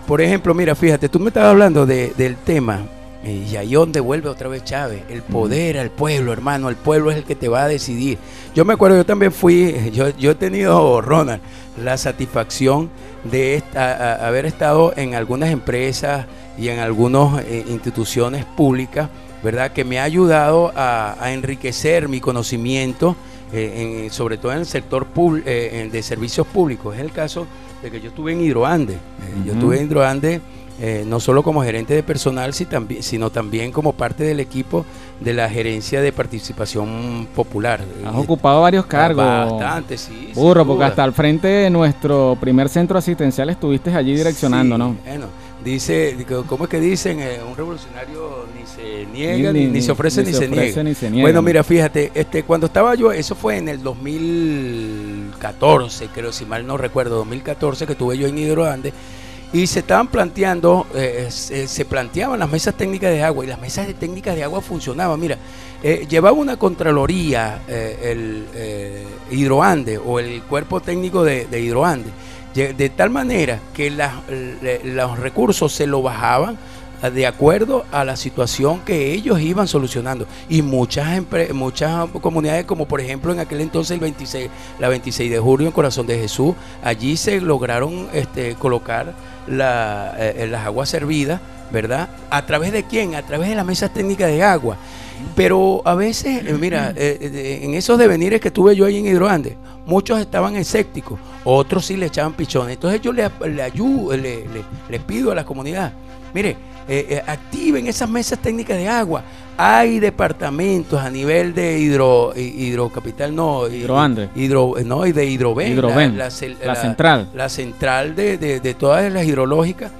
por ejemplo, mira, fíjate, tú me estabas hablando de- del tema eh, y ahí donde vuelve otra vez Chávez, el poder al pueblo, hermano, el pueblo es el que te va a decidir. Yo me acuerdo, yo también fui, yo, yo he tenido, Ronald, la satisfacción de esta- a- haber estado en algunas empresas y en algunas eh, instituciones públicas, ¿verdad? Que me ha ayudado a, a enriquecer mi conocimiento, eh, en- sobre todo en el sector pub- eh, en- de servicios públicos. Es el caso de que yo estuve en Hidroande. Eh, Yo estuve en Hidroande eh, no solo como gerente de personal, si también- sino también como parte del equipo de la gerencia de participación popular. Has Eh, ocupado varios cargos. Bastante, sí. Burro, porque hasta al frente de nuestro primer centro asistencial estuviste allí direccionando, Sí, ¿no? Bueno, dice, ¿cómo es que dicen? Eh, un revolucionario ni se niega, Ni- ni, ni- ni se ofrece, ni, se, ofrece, niega. ni se niega, Bueno, ¿no? mira, fíjate, este, cuando estaba yo, eso fue en el 2014, creo, si mal no recuerdo, 2014, que estuve yo en Hidroande, y se estaban planteando, eh, se, se planteaban las mesas técnicas de agua, y las mesas de técnicas de agua funcionaban. Mira, eh, llevaba una contraloría eh, el eh, Hidroande o el cuerpo técnico de, de Hidroande, de, tal manera que los recursos se lo bajaban a- de acuerdo a la situación que ellos iban solucionando. Y muchas muchas comunidades como por ejemplo en aquel entonces el 26 la 26 de julio en Corazón de Jesús allí se lograron este, colocar la- eh, las aguas servidas verdad a través de quién a través de las mesas técnicas de agua pero a veces, eh, mira, eh, eh, en esos devenires que tuve yo ahí en Hidroande, muchos estaban escépticos, otros sí le echaban pichones. Entonces yo le, le ayudo, le, le- le pido a la comunidad, mire, eh, eh, activen esas mesas técnicas de agua. Hay departamentos a nivel de hidro, hi- hidrocapital, no, hi- Hidroande. hidro, no, y de hidroven, Hidroven, cel- la central. la central de, de- de todas las hidrológicas.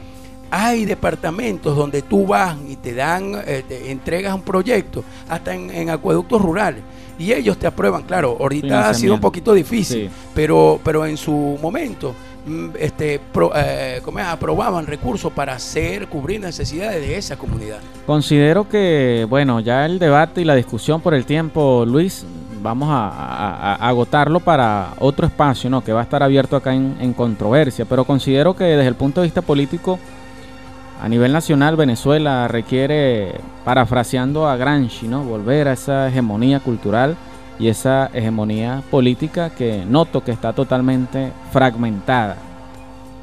Hay departamentos donde tú vas y te dan, eh, te entregas un proyecto, hasta en, en acueductos rurales, y ellos te aprueban. Claro, ahorita ha sido un poquito difícil, Sí. pero, pero en su momento mm, este, pro- eh, ¿cómo es? aprobaban recursos para hacer, cubrir necesidades de esa comunidad. Considero que, bueno, ya el debate y la discusión por el tiempo, Luis, vamos a, a- a agotarlo para otro espacio, ¿no? Que va a estar abierto acá en, en controversia. Pero considero que desde el punto de vista político, a nivel nacional, Venezuela requiere, parafraseando a Gramsci, ¿no? Volver a esa hegemonía cultural y esa hegemonía política que noto que está totalmente fragmentada,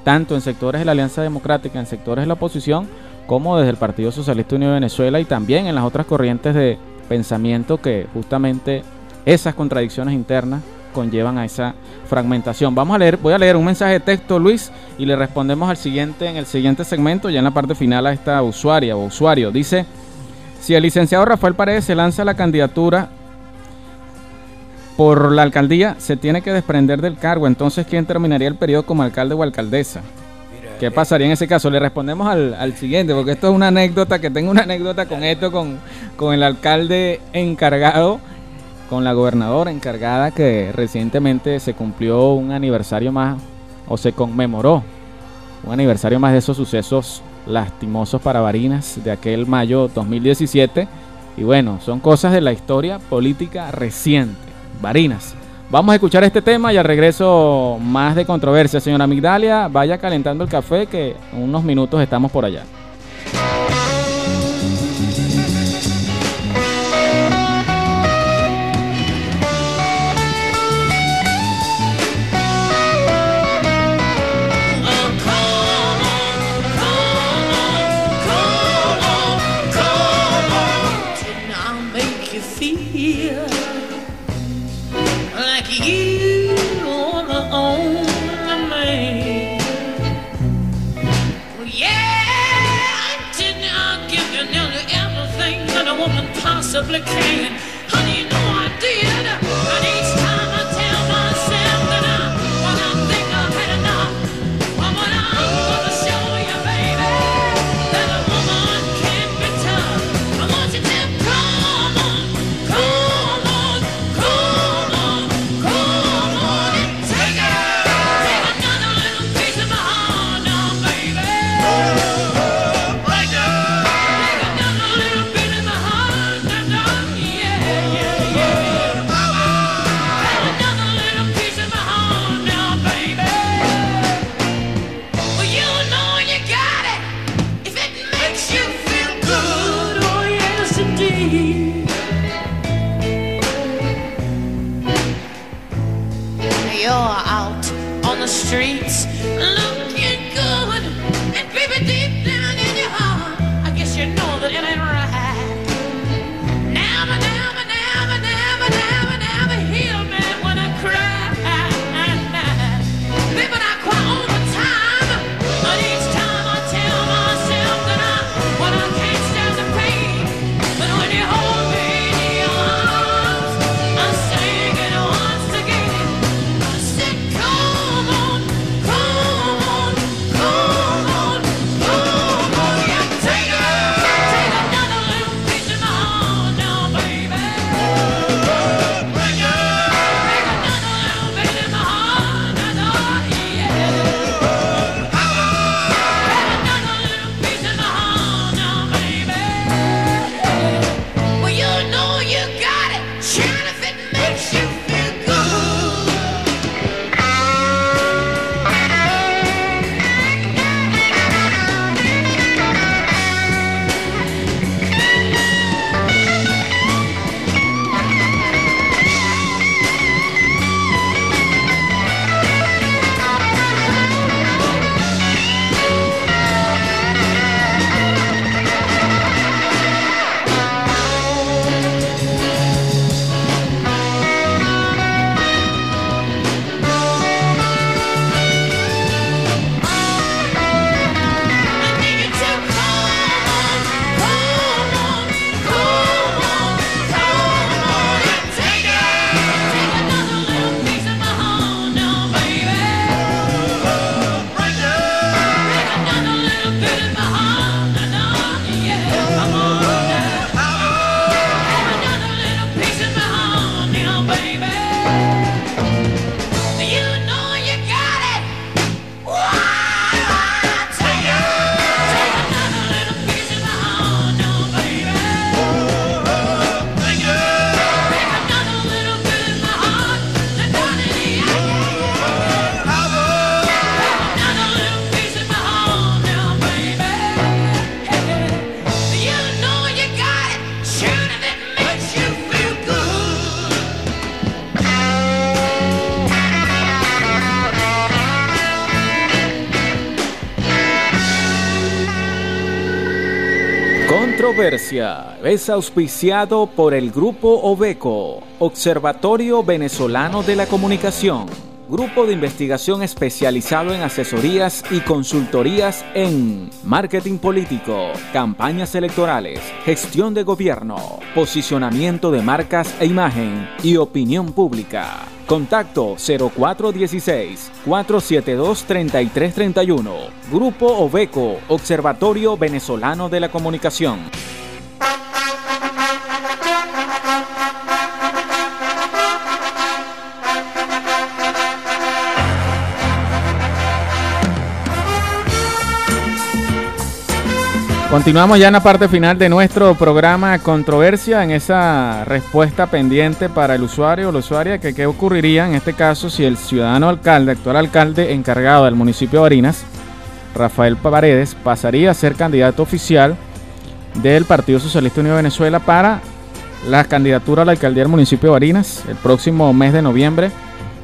tanto en sectores de la Alianza Democrática, en sectores de la oposición, como desde el Partido Socialista Unido de Venezuela y también en las otras corrientes de pensamiento que justamente esas contradicciones internas conllevan a esa fragmentación. Vamos a leer, voy a leer un mensaje de texto, Luis, y le respondemos al siguiente en el siguiente segmento, ya en la parte final a esta usuaria o usuario. Dice, si el licenciado Rafael Paredes se lanza a la candidatura por la alcaldía, se tiene que desprender del cargo, entonces ¿quién terminaría el periodo como alcalde o alcaldesa? ¿Qué pasaría en ese caso? Le respondemos al, al siguiente, porque esto es una anécdota, que tengo una anécdota con esto, con, con el alcalde encargado, con la gobernadora encargada que recientemente se cumplió un aniversario más o se conmemoró un aniversario más de esos sucesos lastimosos para Barinas de aquel mayo 2017. Y bueno, son cosas de la historia política reciente. Barinas. Vamos a escuchar este tema y al regreso más de controversia. Señora Migdalia, vaya calentando el café que en unos minutos estamos por allá. complicated. Es auspiciado por el Grupo Obeco, Observatorio Venezolano de la Comunicación, grupo de investigación especializado en asesorías y consultorías en marketing político, campañas electorales, gestión de gobierno, posicionamiento de marcas e imagen y opinión pública. Contacto 0416-472-3331. Grupo Obeco, Observatorio Venezolano de la Comunicación. Continuamos ya en la parte final de nuestro programa Controversia, en esa respuesta pendiente para el usuario o la usuaria, que qué ocurriría en este caso si el ciudadano alcalde, actual alcalde encargado del municipio de Barinas, Rafael Paredes, pasaría a ser candidato oficial del Partido Socialista Unido de Venezuela para la candidatura a la alcaldía del municipio de Barinas el próximo mes de noviembre.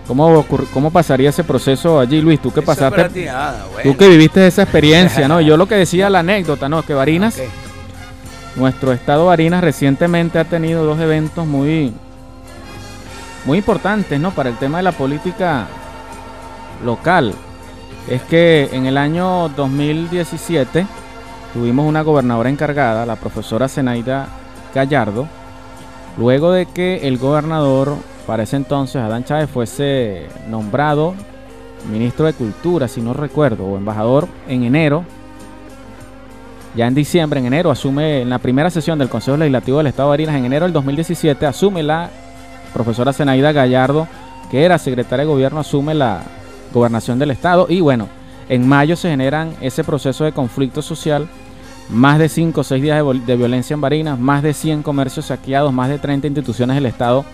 ¿Cómo, cómo pasaría ese proceso allí, Luis? Tú que Eso pasaste, para ti, nada, bueno. tú que viviste esa experiencia, ¿no? Yo lo que decía la anécdota, ¿no? Que Barinas, nuestro estado Barinas recientemente ha tenido dos eventos muy, muy importantes, ¿no? Para el tema de la política local. Es que en el año 2017 tuvimos una gobernadora encargada, la profesora Zenaida Gallardo, luego de que el gobernador, para ese entonces, Adán Chávez, fuese nombrado ministro de Cultura, si no recuerdo, o embajador en enero. Ya en diciembre, en enero, asume en la primera sesión del Consejo Legislativo del Estado de Barinas, en enero del 2017, asume la profesora Zenaida Gallardo, que era secretaria de gobierno, asume la gobernación del Estado. Y bueno, en mayo se generan ese proceso de conflicto social, más de 5 o 6 días de, violencia en Barinas, más de 100 comercios saqueados, más de 30 instituciones del Estado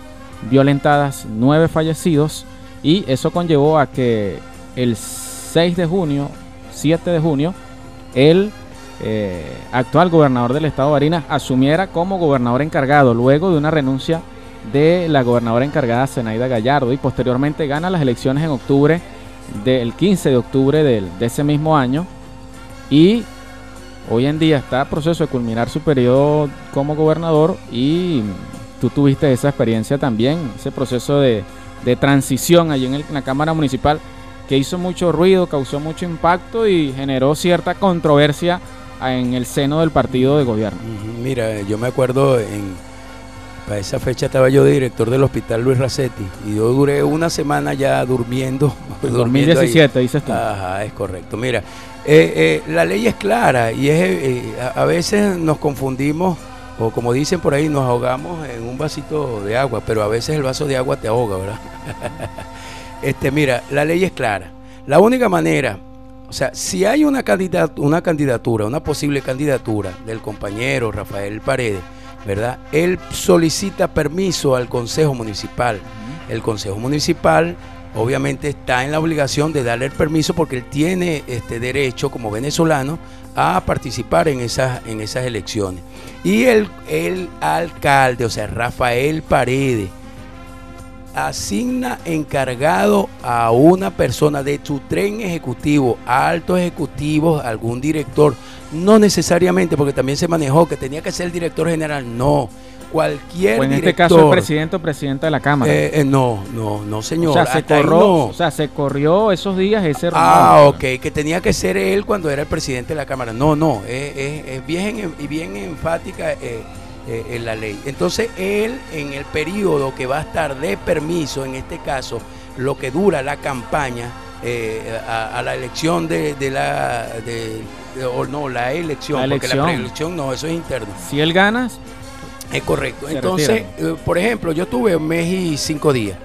violentadas, 9 fallecidos. Y eso conllevó a que el 6 de junio, 7 de junio, el eh, actual gobernador del estado de Barinas asumiera como gobernador encargado luego de una renuncia de la gobernadora encargada Zenaida Gallardo y posteriormente gana las elecciones en octubre del 15 de octubre del- de ese mismo año y hoy en día está a proceso de culminar su periodo como gobernador y tú tuviste esa experiencia también, ese proceso de, de transición allí en, el- en la Cámara Municipal que hizo mucho ruido, causó mucho impacto y generó cierta controversia en el seno del partido de gobierno. Mira, yo me acuerdo en para esa fecha estaba yo de director del hospital Luis Racetti y yo duré una semana ya durmiendo. En durmiendo ahí. 2017 dices tú. Ajá, es correcto. Mira, eh, eh, la ley es clara y es, eh, a, a veces nos confundimos o como dicen por ahí nos ahogamos en un vasito de agua, pero a veces el vaso de agua te ahoga, ¿verdad? este, mira, la ley es clara. La única manera, o sea, si hay una, candidat- una candidatura, una posible candidatura del compañero Rafael Paredes, ¿verdad? Él solicita permiso al Consejo Municipal. El Consejo Municipal obviamente está en la obligación de darle el permiso porque él tiene este derecho como venezolano a participar en esas, en esas elecciones. Y el, el alcalde, o sea, Rafael Paredes, asigna encargado a una persona de su tren ejecutivo, altos ejecutivos, algún director, no necesariamente, porque también se manejó que tenía que ser el director general, no, cualquier O en este caso el presidente o presidenta de la Cámara. Eh, eh, no, no, no, señor. o sea, se corrió, no. o sea, se corrió esos días ese. Ah, ok, que tenía que ser él cuando era el presidente de la Cámara. No, no, es, es bien, bien enfática eh, en la ley. Entonces, él en el periodo que va a estar de permiso, en este caso, lo que dura la campaña eh, a, a la elección de, de la... De, de- o no, la elección, La porque la elección. preelección no, eso es interno. Si él gana, Es correcto. Entonces, eh, por ejemplo, yo tuve un mes y cinco días,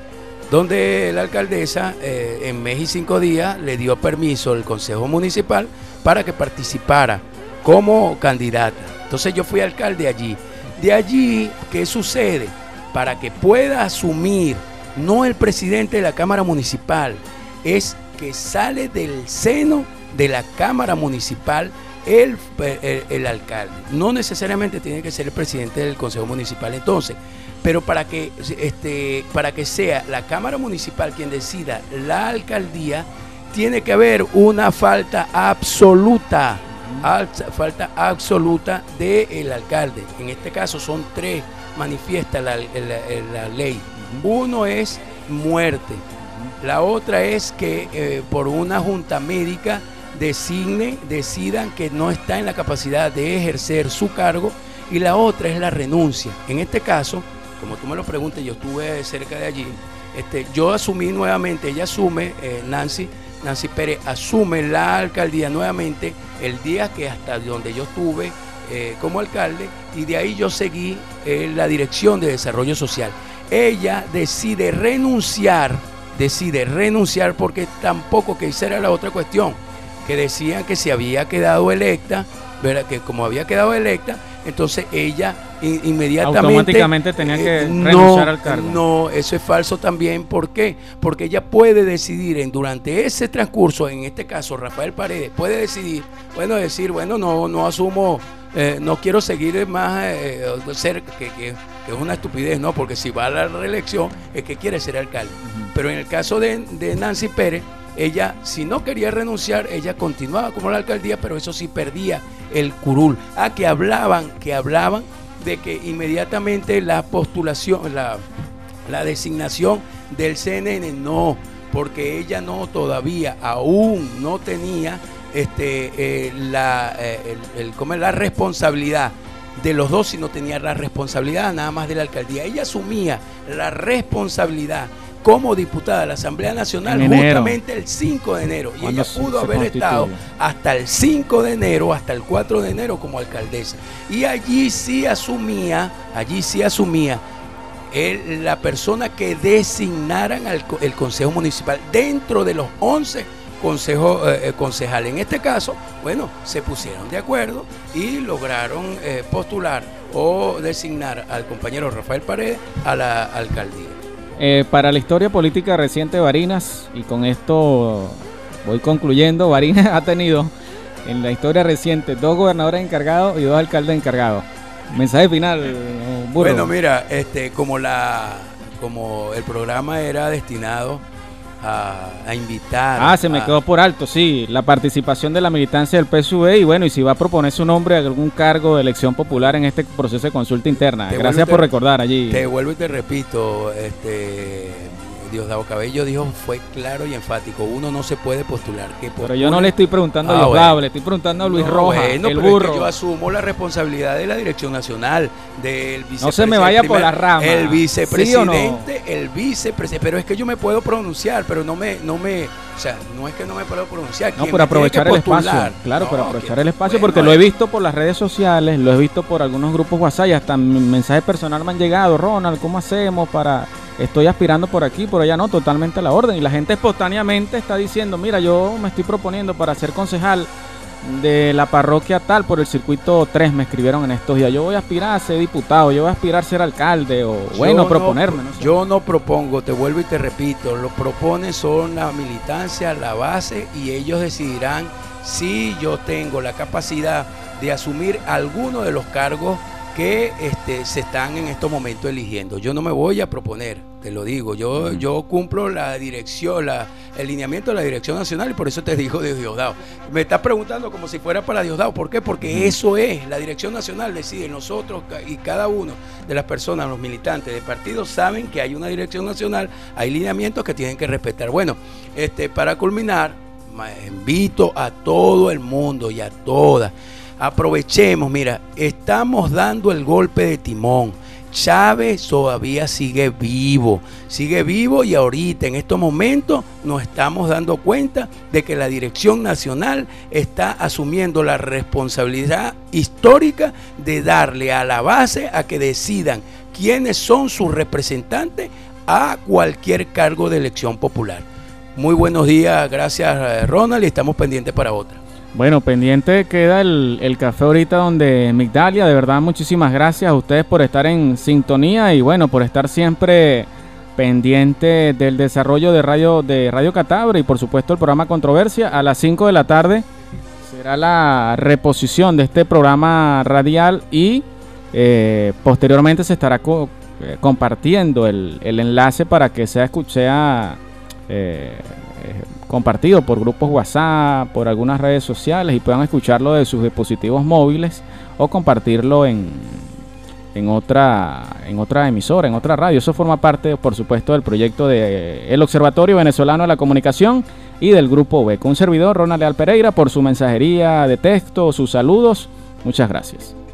donde la alcaldesa eh, en mes y cinco días le dio permiso al Consejo Municipal para que participara como candidata. Entonces yo fui alcalde allí. De allí, ¿qué sucede? Para que pueda asumir, no el presidente de la Cámara Municipal, es que sale del seno de la Cámara Municipal el, el- el alcalde. No necesariamente tiene que ser el presidente del Consejo Municipal entonces, pero para que, este, para que sea la Cámara Municipal quien decida la alcaldía, tiene que haber una falta absoluta, falta absoluta del alcalde. En este caso son tres, manifiesta la, la- la ley. Uno es muerte, la otra es que eh, por una junta médica designe, decidan que no está en la capacidad de ejercer su cargo y la otra es la renuncia. En este caso, como tú me lo preguntas, yo estuve cerca de allí, este, yo asumí nuevamente, ella asume, eh, Nancy, Nancy Pérez asume la alcaldía nuevamente el día que hasta donde yo estuve eh, como alcalde y de ahí yo seguí eh, la dirección de desarrollo social. Ella decide renunciar, decide renunciar porque tampoco que esa era la otra cuestión, que decían que se había quedado electa ¿verdad? que como había quedado electa, entonces ella in- inmediatamente Automáticamente tenía que eh, renunciar al cargo. No, eso es falso también. ¿Por qué? Porque ella puede decidir en, durante ese transcurso, en este caso Rafael Paredes, puede decidir, bueno, decir, bueno, no, no asumo, eh, no quiero seguir más eh, ser, que, que- que es una estupidez, ¿no? Porque si va a la reelección es que quiere ser alcalde. Pero en el caso de, de Nancy Pérez, ella, si no quería renunciar, ella continuaba como la alcaldía, pero eso sí perdía el curul. Ah, que hablaban, que hablaban de que inmediatamente la postulación, la, la designación del CNN, no, porque ella no todavía, aún no tenía este, eh, la, eh, el- la responsabilidad de los dos, sino tenía la responsabilidad nada más de la alcaldía. Ella asumía la responsabilidad como diputada de la Asamblea Nacional En enero. justamente el 5 de enero. Y Cuando ella pudo haber constituye. estado hasta el 5 de enero, hasta el 4 de enero como alcaldesa. Y allí sí asumía, allí sí asumía el- la persona que designaran al el Consejo Municipal dentro de los 11 consejos eh, eh, concejales. En este caso, bueno, se pusieron de acuerdo y lograron eh, postular o designar al compañero Rafael Paredes a la alcaldía. Eh, para la historia política reciente de Barinas, y con esto voy concluyendo, Barinas ha tenido en la historia reciente dos gobernadores encargados y dos alcaldes encargados. Mensaje final, eh, burro. Bueno, mira, este, como la, como el programa era destinado a, a invitar. Ah, se me a- quedó por alto, sí, la participación de la militancia del PSV y bueno, y si va a proponer su nombre a algún cargo de elección popular en este proceso de consulta interna. Te Gracias por te- recordar allí. Te vuelvo y te repito, este Diosdado Cabello dijo, fue claro y enfático, uno no se puede postular. Que Pero yo no le estoy preguntando a Ah, Diosdado, bueno. le estoy preguntando a Luis No, Rojas, bueno, el pero es que burro. yo asumo la responsabilidad de la dirección nacional, del vicepresidente. No se me vaya por la rama. El ¿Sí o no? vicepresidente, el vicepresidente. Pero es que yo me puedo pronunciar, pero no me, no me, o sea, no es que no me puedo pronunciar. No, por aprovechar el espacio. Claro, No, por aprovechar que- el espacio, bueno, porque lo he eh, visto por las redes sociales, lo he visto por algunos grupos WhatsApp hasta mensajes personal me han llegado. Ronald, ¿cómo hacemos para.? Estoy aspirando por aquí, por allá no, totalmente a la orden. Y la gente espontáneamente está diciendo: Mira, yo me estoy proponiendo para ser concejal de la parroquia tal por el circuito 3. Me escribieron en estos días: Yo voy a aspirar a ser diputado, yo voy a aspirar a ser alcalde, o bueno, Yo proponerme. no, no sé. Yo no propongo, te vuelvo y te repito, lo propone son la militancia, la base y ellos decidirán si yo tengo la capacidad de asumir alguno de los cargos que este, se están en estos momentos eligiendo. Yo no me voy a proponer, te lo digo, yo, yo cumplo la dirección, la, el lineamiento de la dirección nacional y por eso te digo de Diosdado. Me estás preguntando como si fuera para Diosdado, ¿por qué? Porque eso es, la dirección nacional decide, nosotros y cada uno de las personas, los militantes de partidos saben que hay una dirección nacional, hay lineamientos que tienen que respetar. Bueno, este, para culminar, invito a todo el mundo y a todas. Aprovechemos, mira, estamos dando el golpe de timón. Chávez todavía sigue vivo, sigue vivo y ahorita en estos momentos nos estamos dando cuenta de que la dirección nacional está asumiendo la responsabilidad histórica de darle a la base a que decidan quiénes son sus representantes a cualquier cargo de elección popular. Muy buenos días, gracias eh, Ronald y estamos pendientes para otra. Bueno, pendiente queda el, el café ahorita donde Migdalia, de verdad muchísimas gracias a ustedes por estar en sintonía y bueno, por estar siempre pendiente del desarrollo de Radio de Radio Catabra y por supuesto el programa Controversia. A las 5 de la tarde será la reposición de este programa radial y eh, posteriormente se estará co- eh, compartiendo el, el enlace para que sea escuchada eh, compartido por grupos WhatsApp, por algunas redes sociales y puedan escucharlo de sus dispositivos móviles o compartirlo en, en otra en otra emisora, en otra radio. Eso forma parte, por supuesto, del proyecto de el Observatorio Venezolano de la Comunicación y del Grupo B. Un servidor, Ronald Leal Pereira, por su mensajería de texto, sus saludos. Muchas gracias.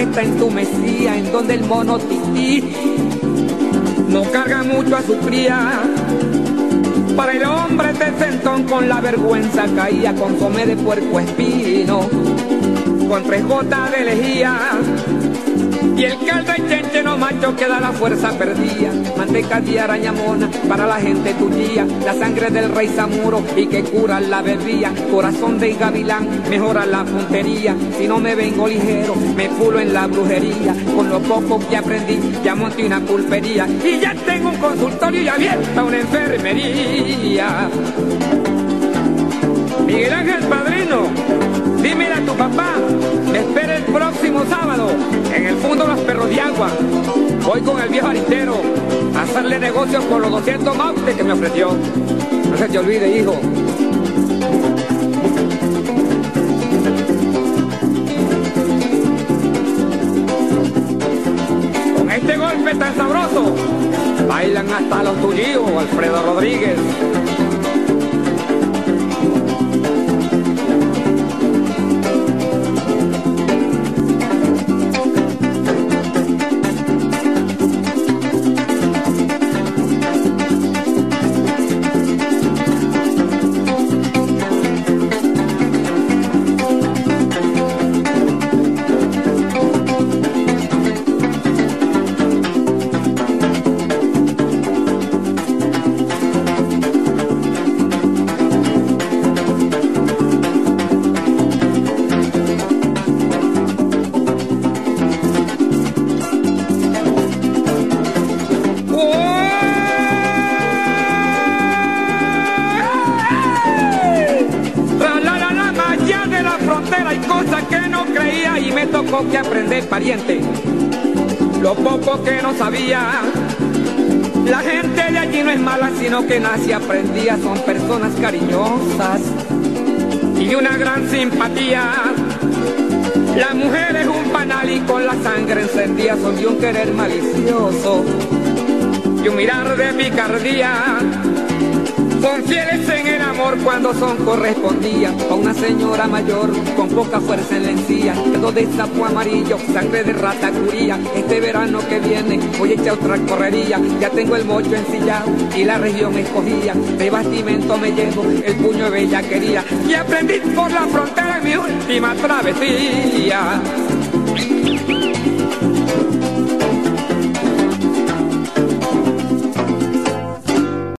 Está entumecía, en donde el mono tití no carga mucho a su cría. Para el hombre centón con la vergüenza caía con come de puerco espino, con tres gotas de lejía. Y el caldo y chenche no macho que da la fuerza perdida. Manteca de araña mona para la gente tuya. La sangre del rey Zamuro y que cura la bebía. Corazón de gavilán mejora la puntería. Si no me vengo ligero, me pulo en la brujería. Con lo poco que aprendí, ya monté una pulpería. Y ya tengo un consultorio y abierta una enfermería. Miguel Ángel Padrino, dímele a tu papá, me espera próximo sábado en el fondo Los Perros de Agua. Voy con el viejo aristero a hacerle negocios con los 200 mautes que me ofreció. No se te olvide, hijo. Con este golpe tan sabroso, bailan hasta los tuyos, Alfredo Rodríguez. Y un mirar de picardía. Son fieles en el amor cuando son correspondidas a una señora mayor con poca fuerza en la encía, dedo de sapo amarillo, sangre de rata curía. Este verano que viene voy a echar otra correría, ya tengo el mocho ensillado y la región escogida. De bastimento me llevo el puño de bellaquería y aprendí por la frontera mi última travesía.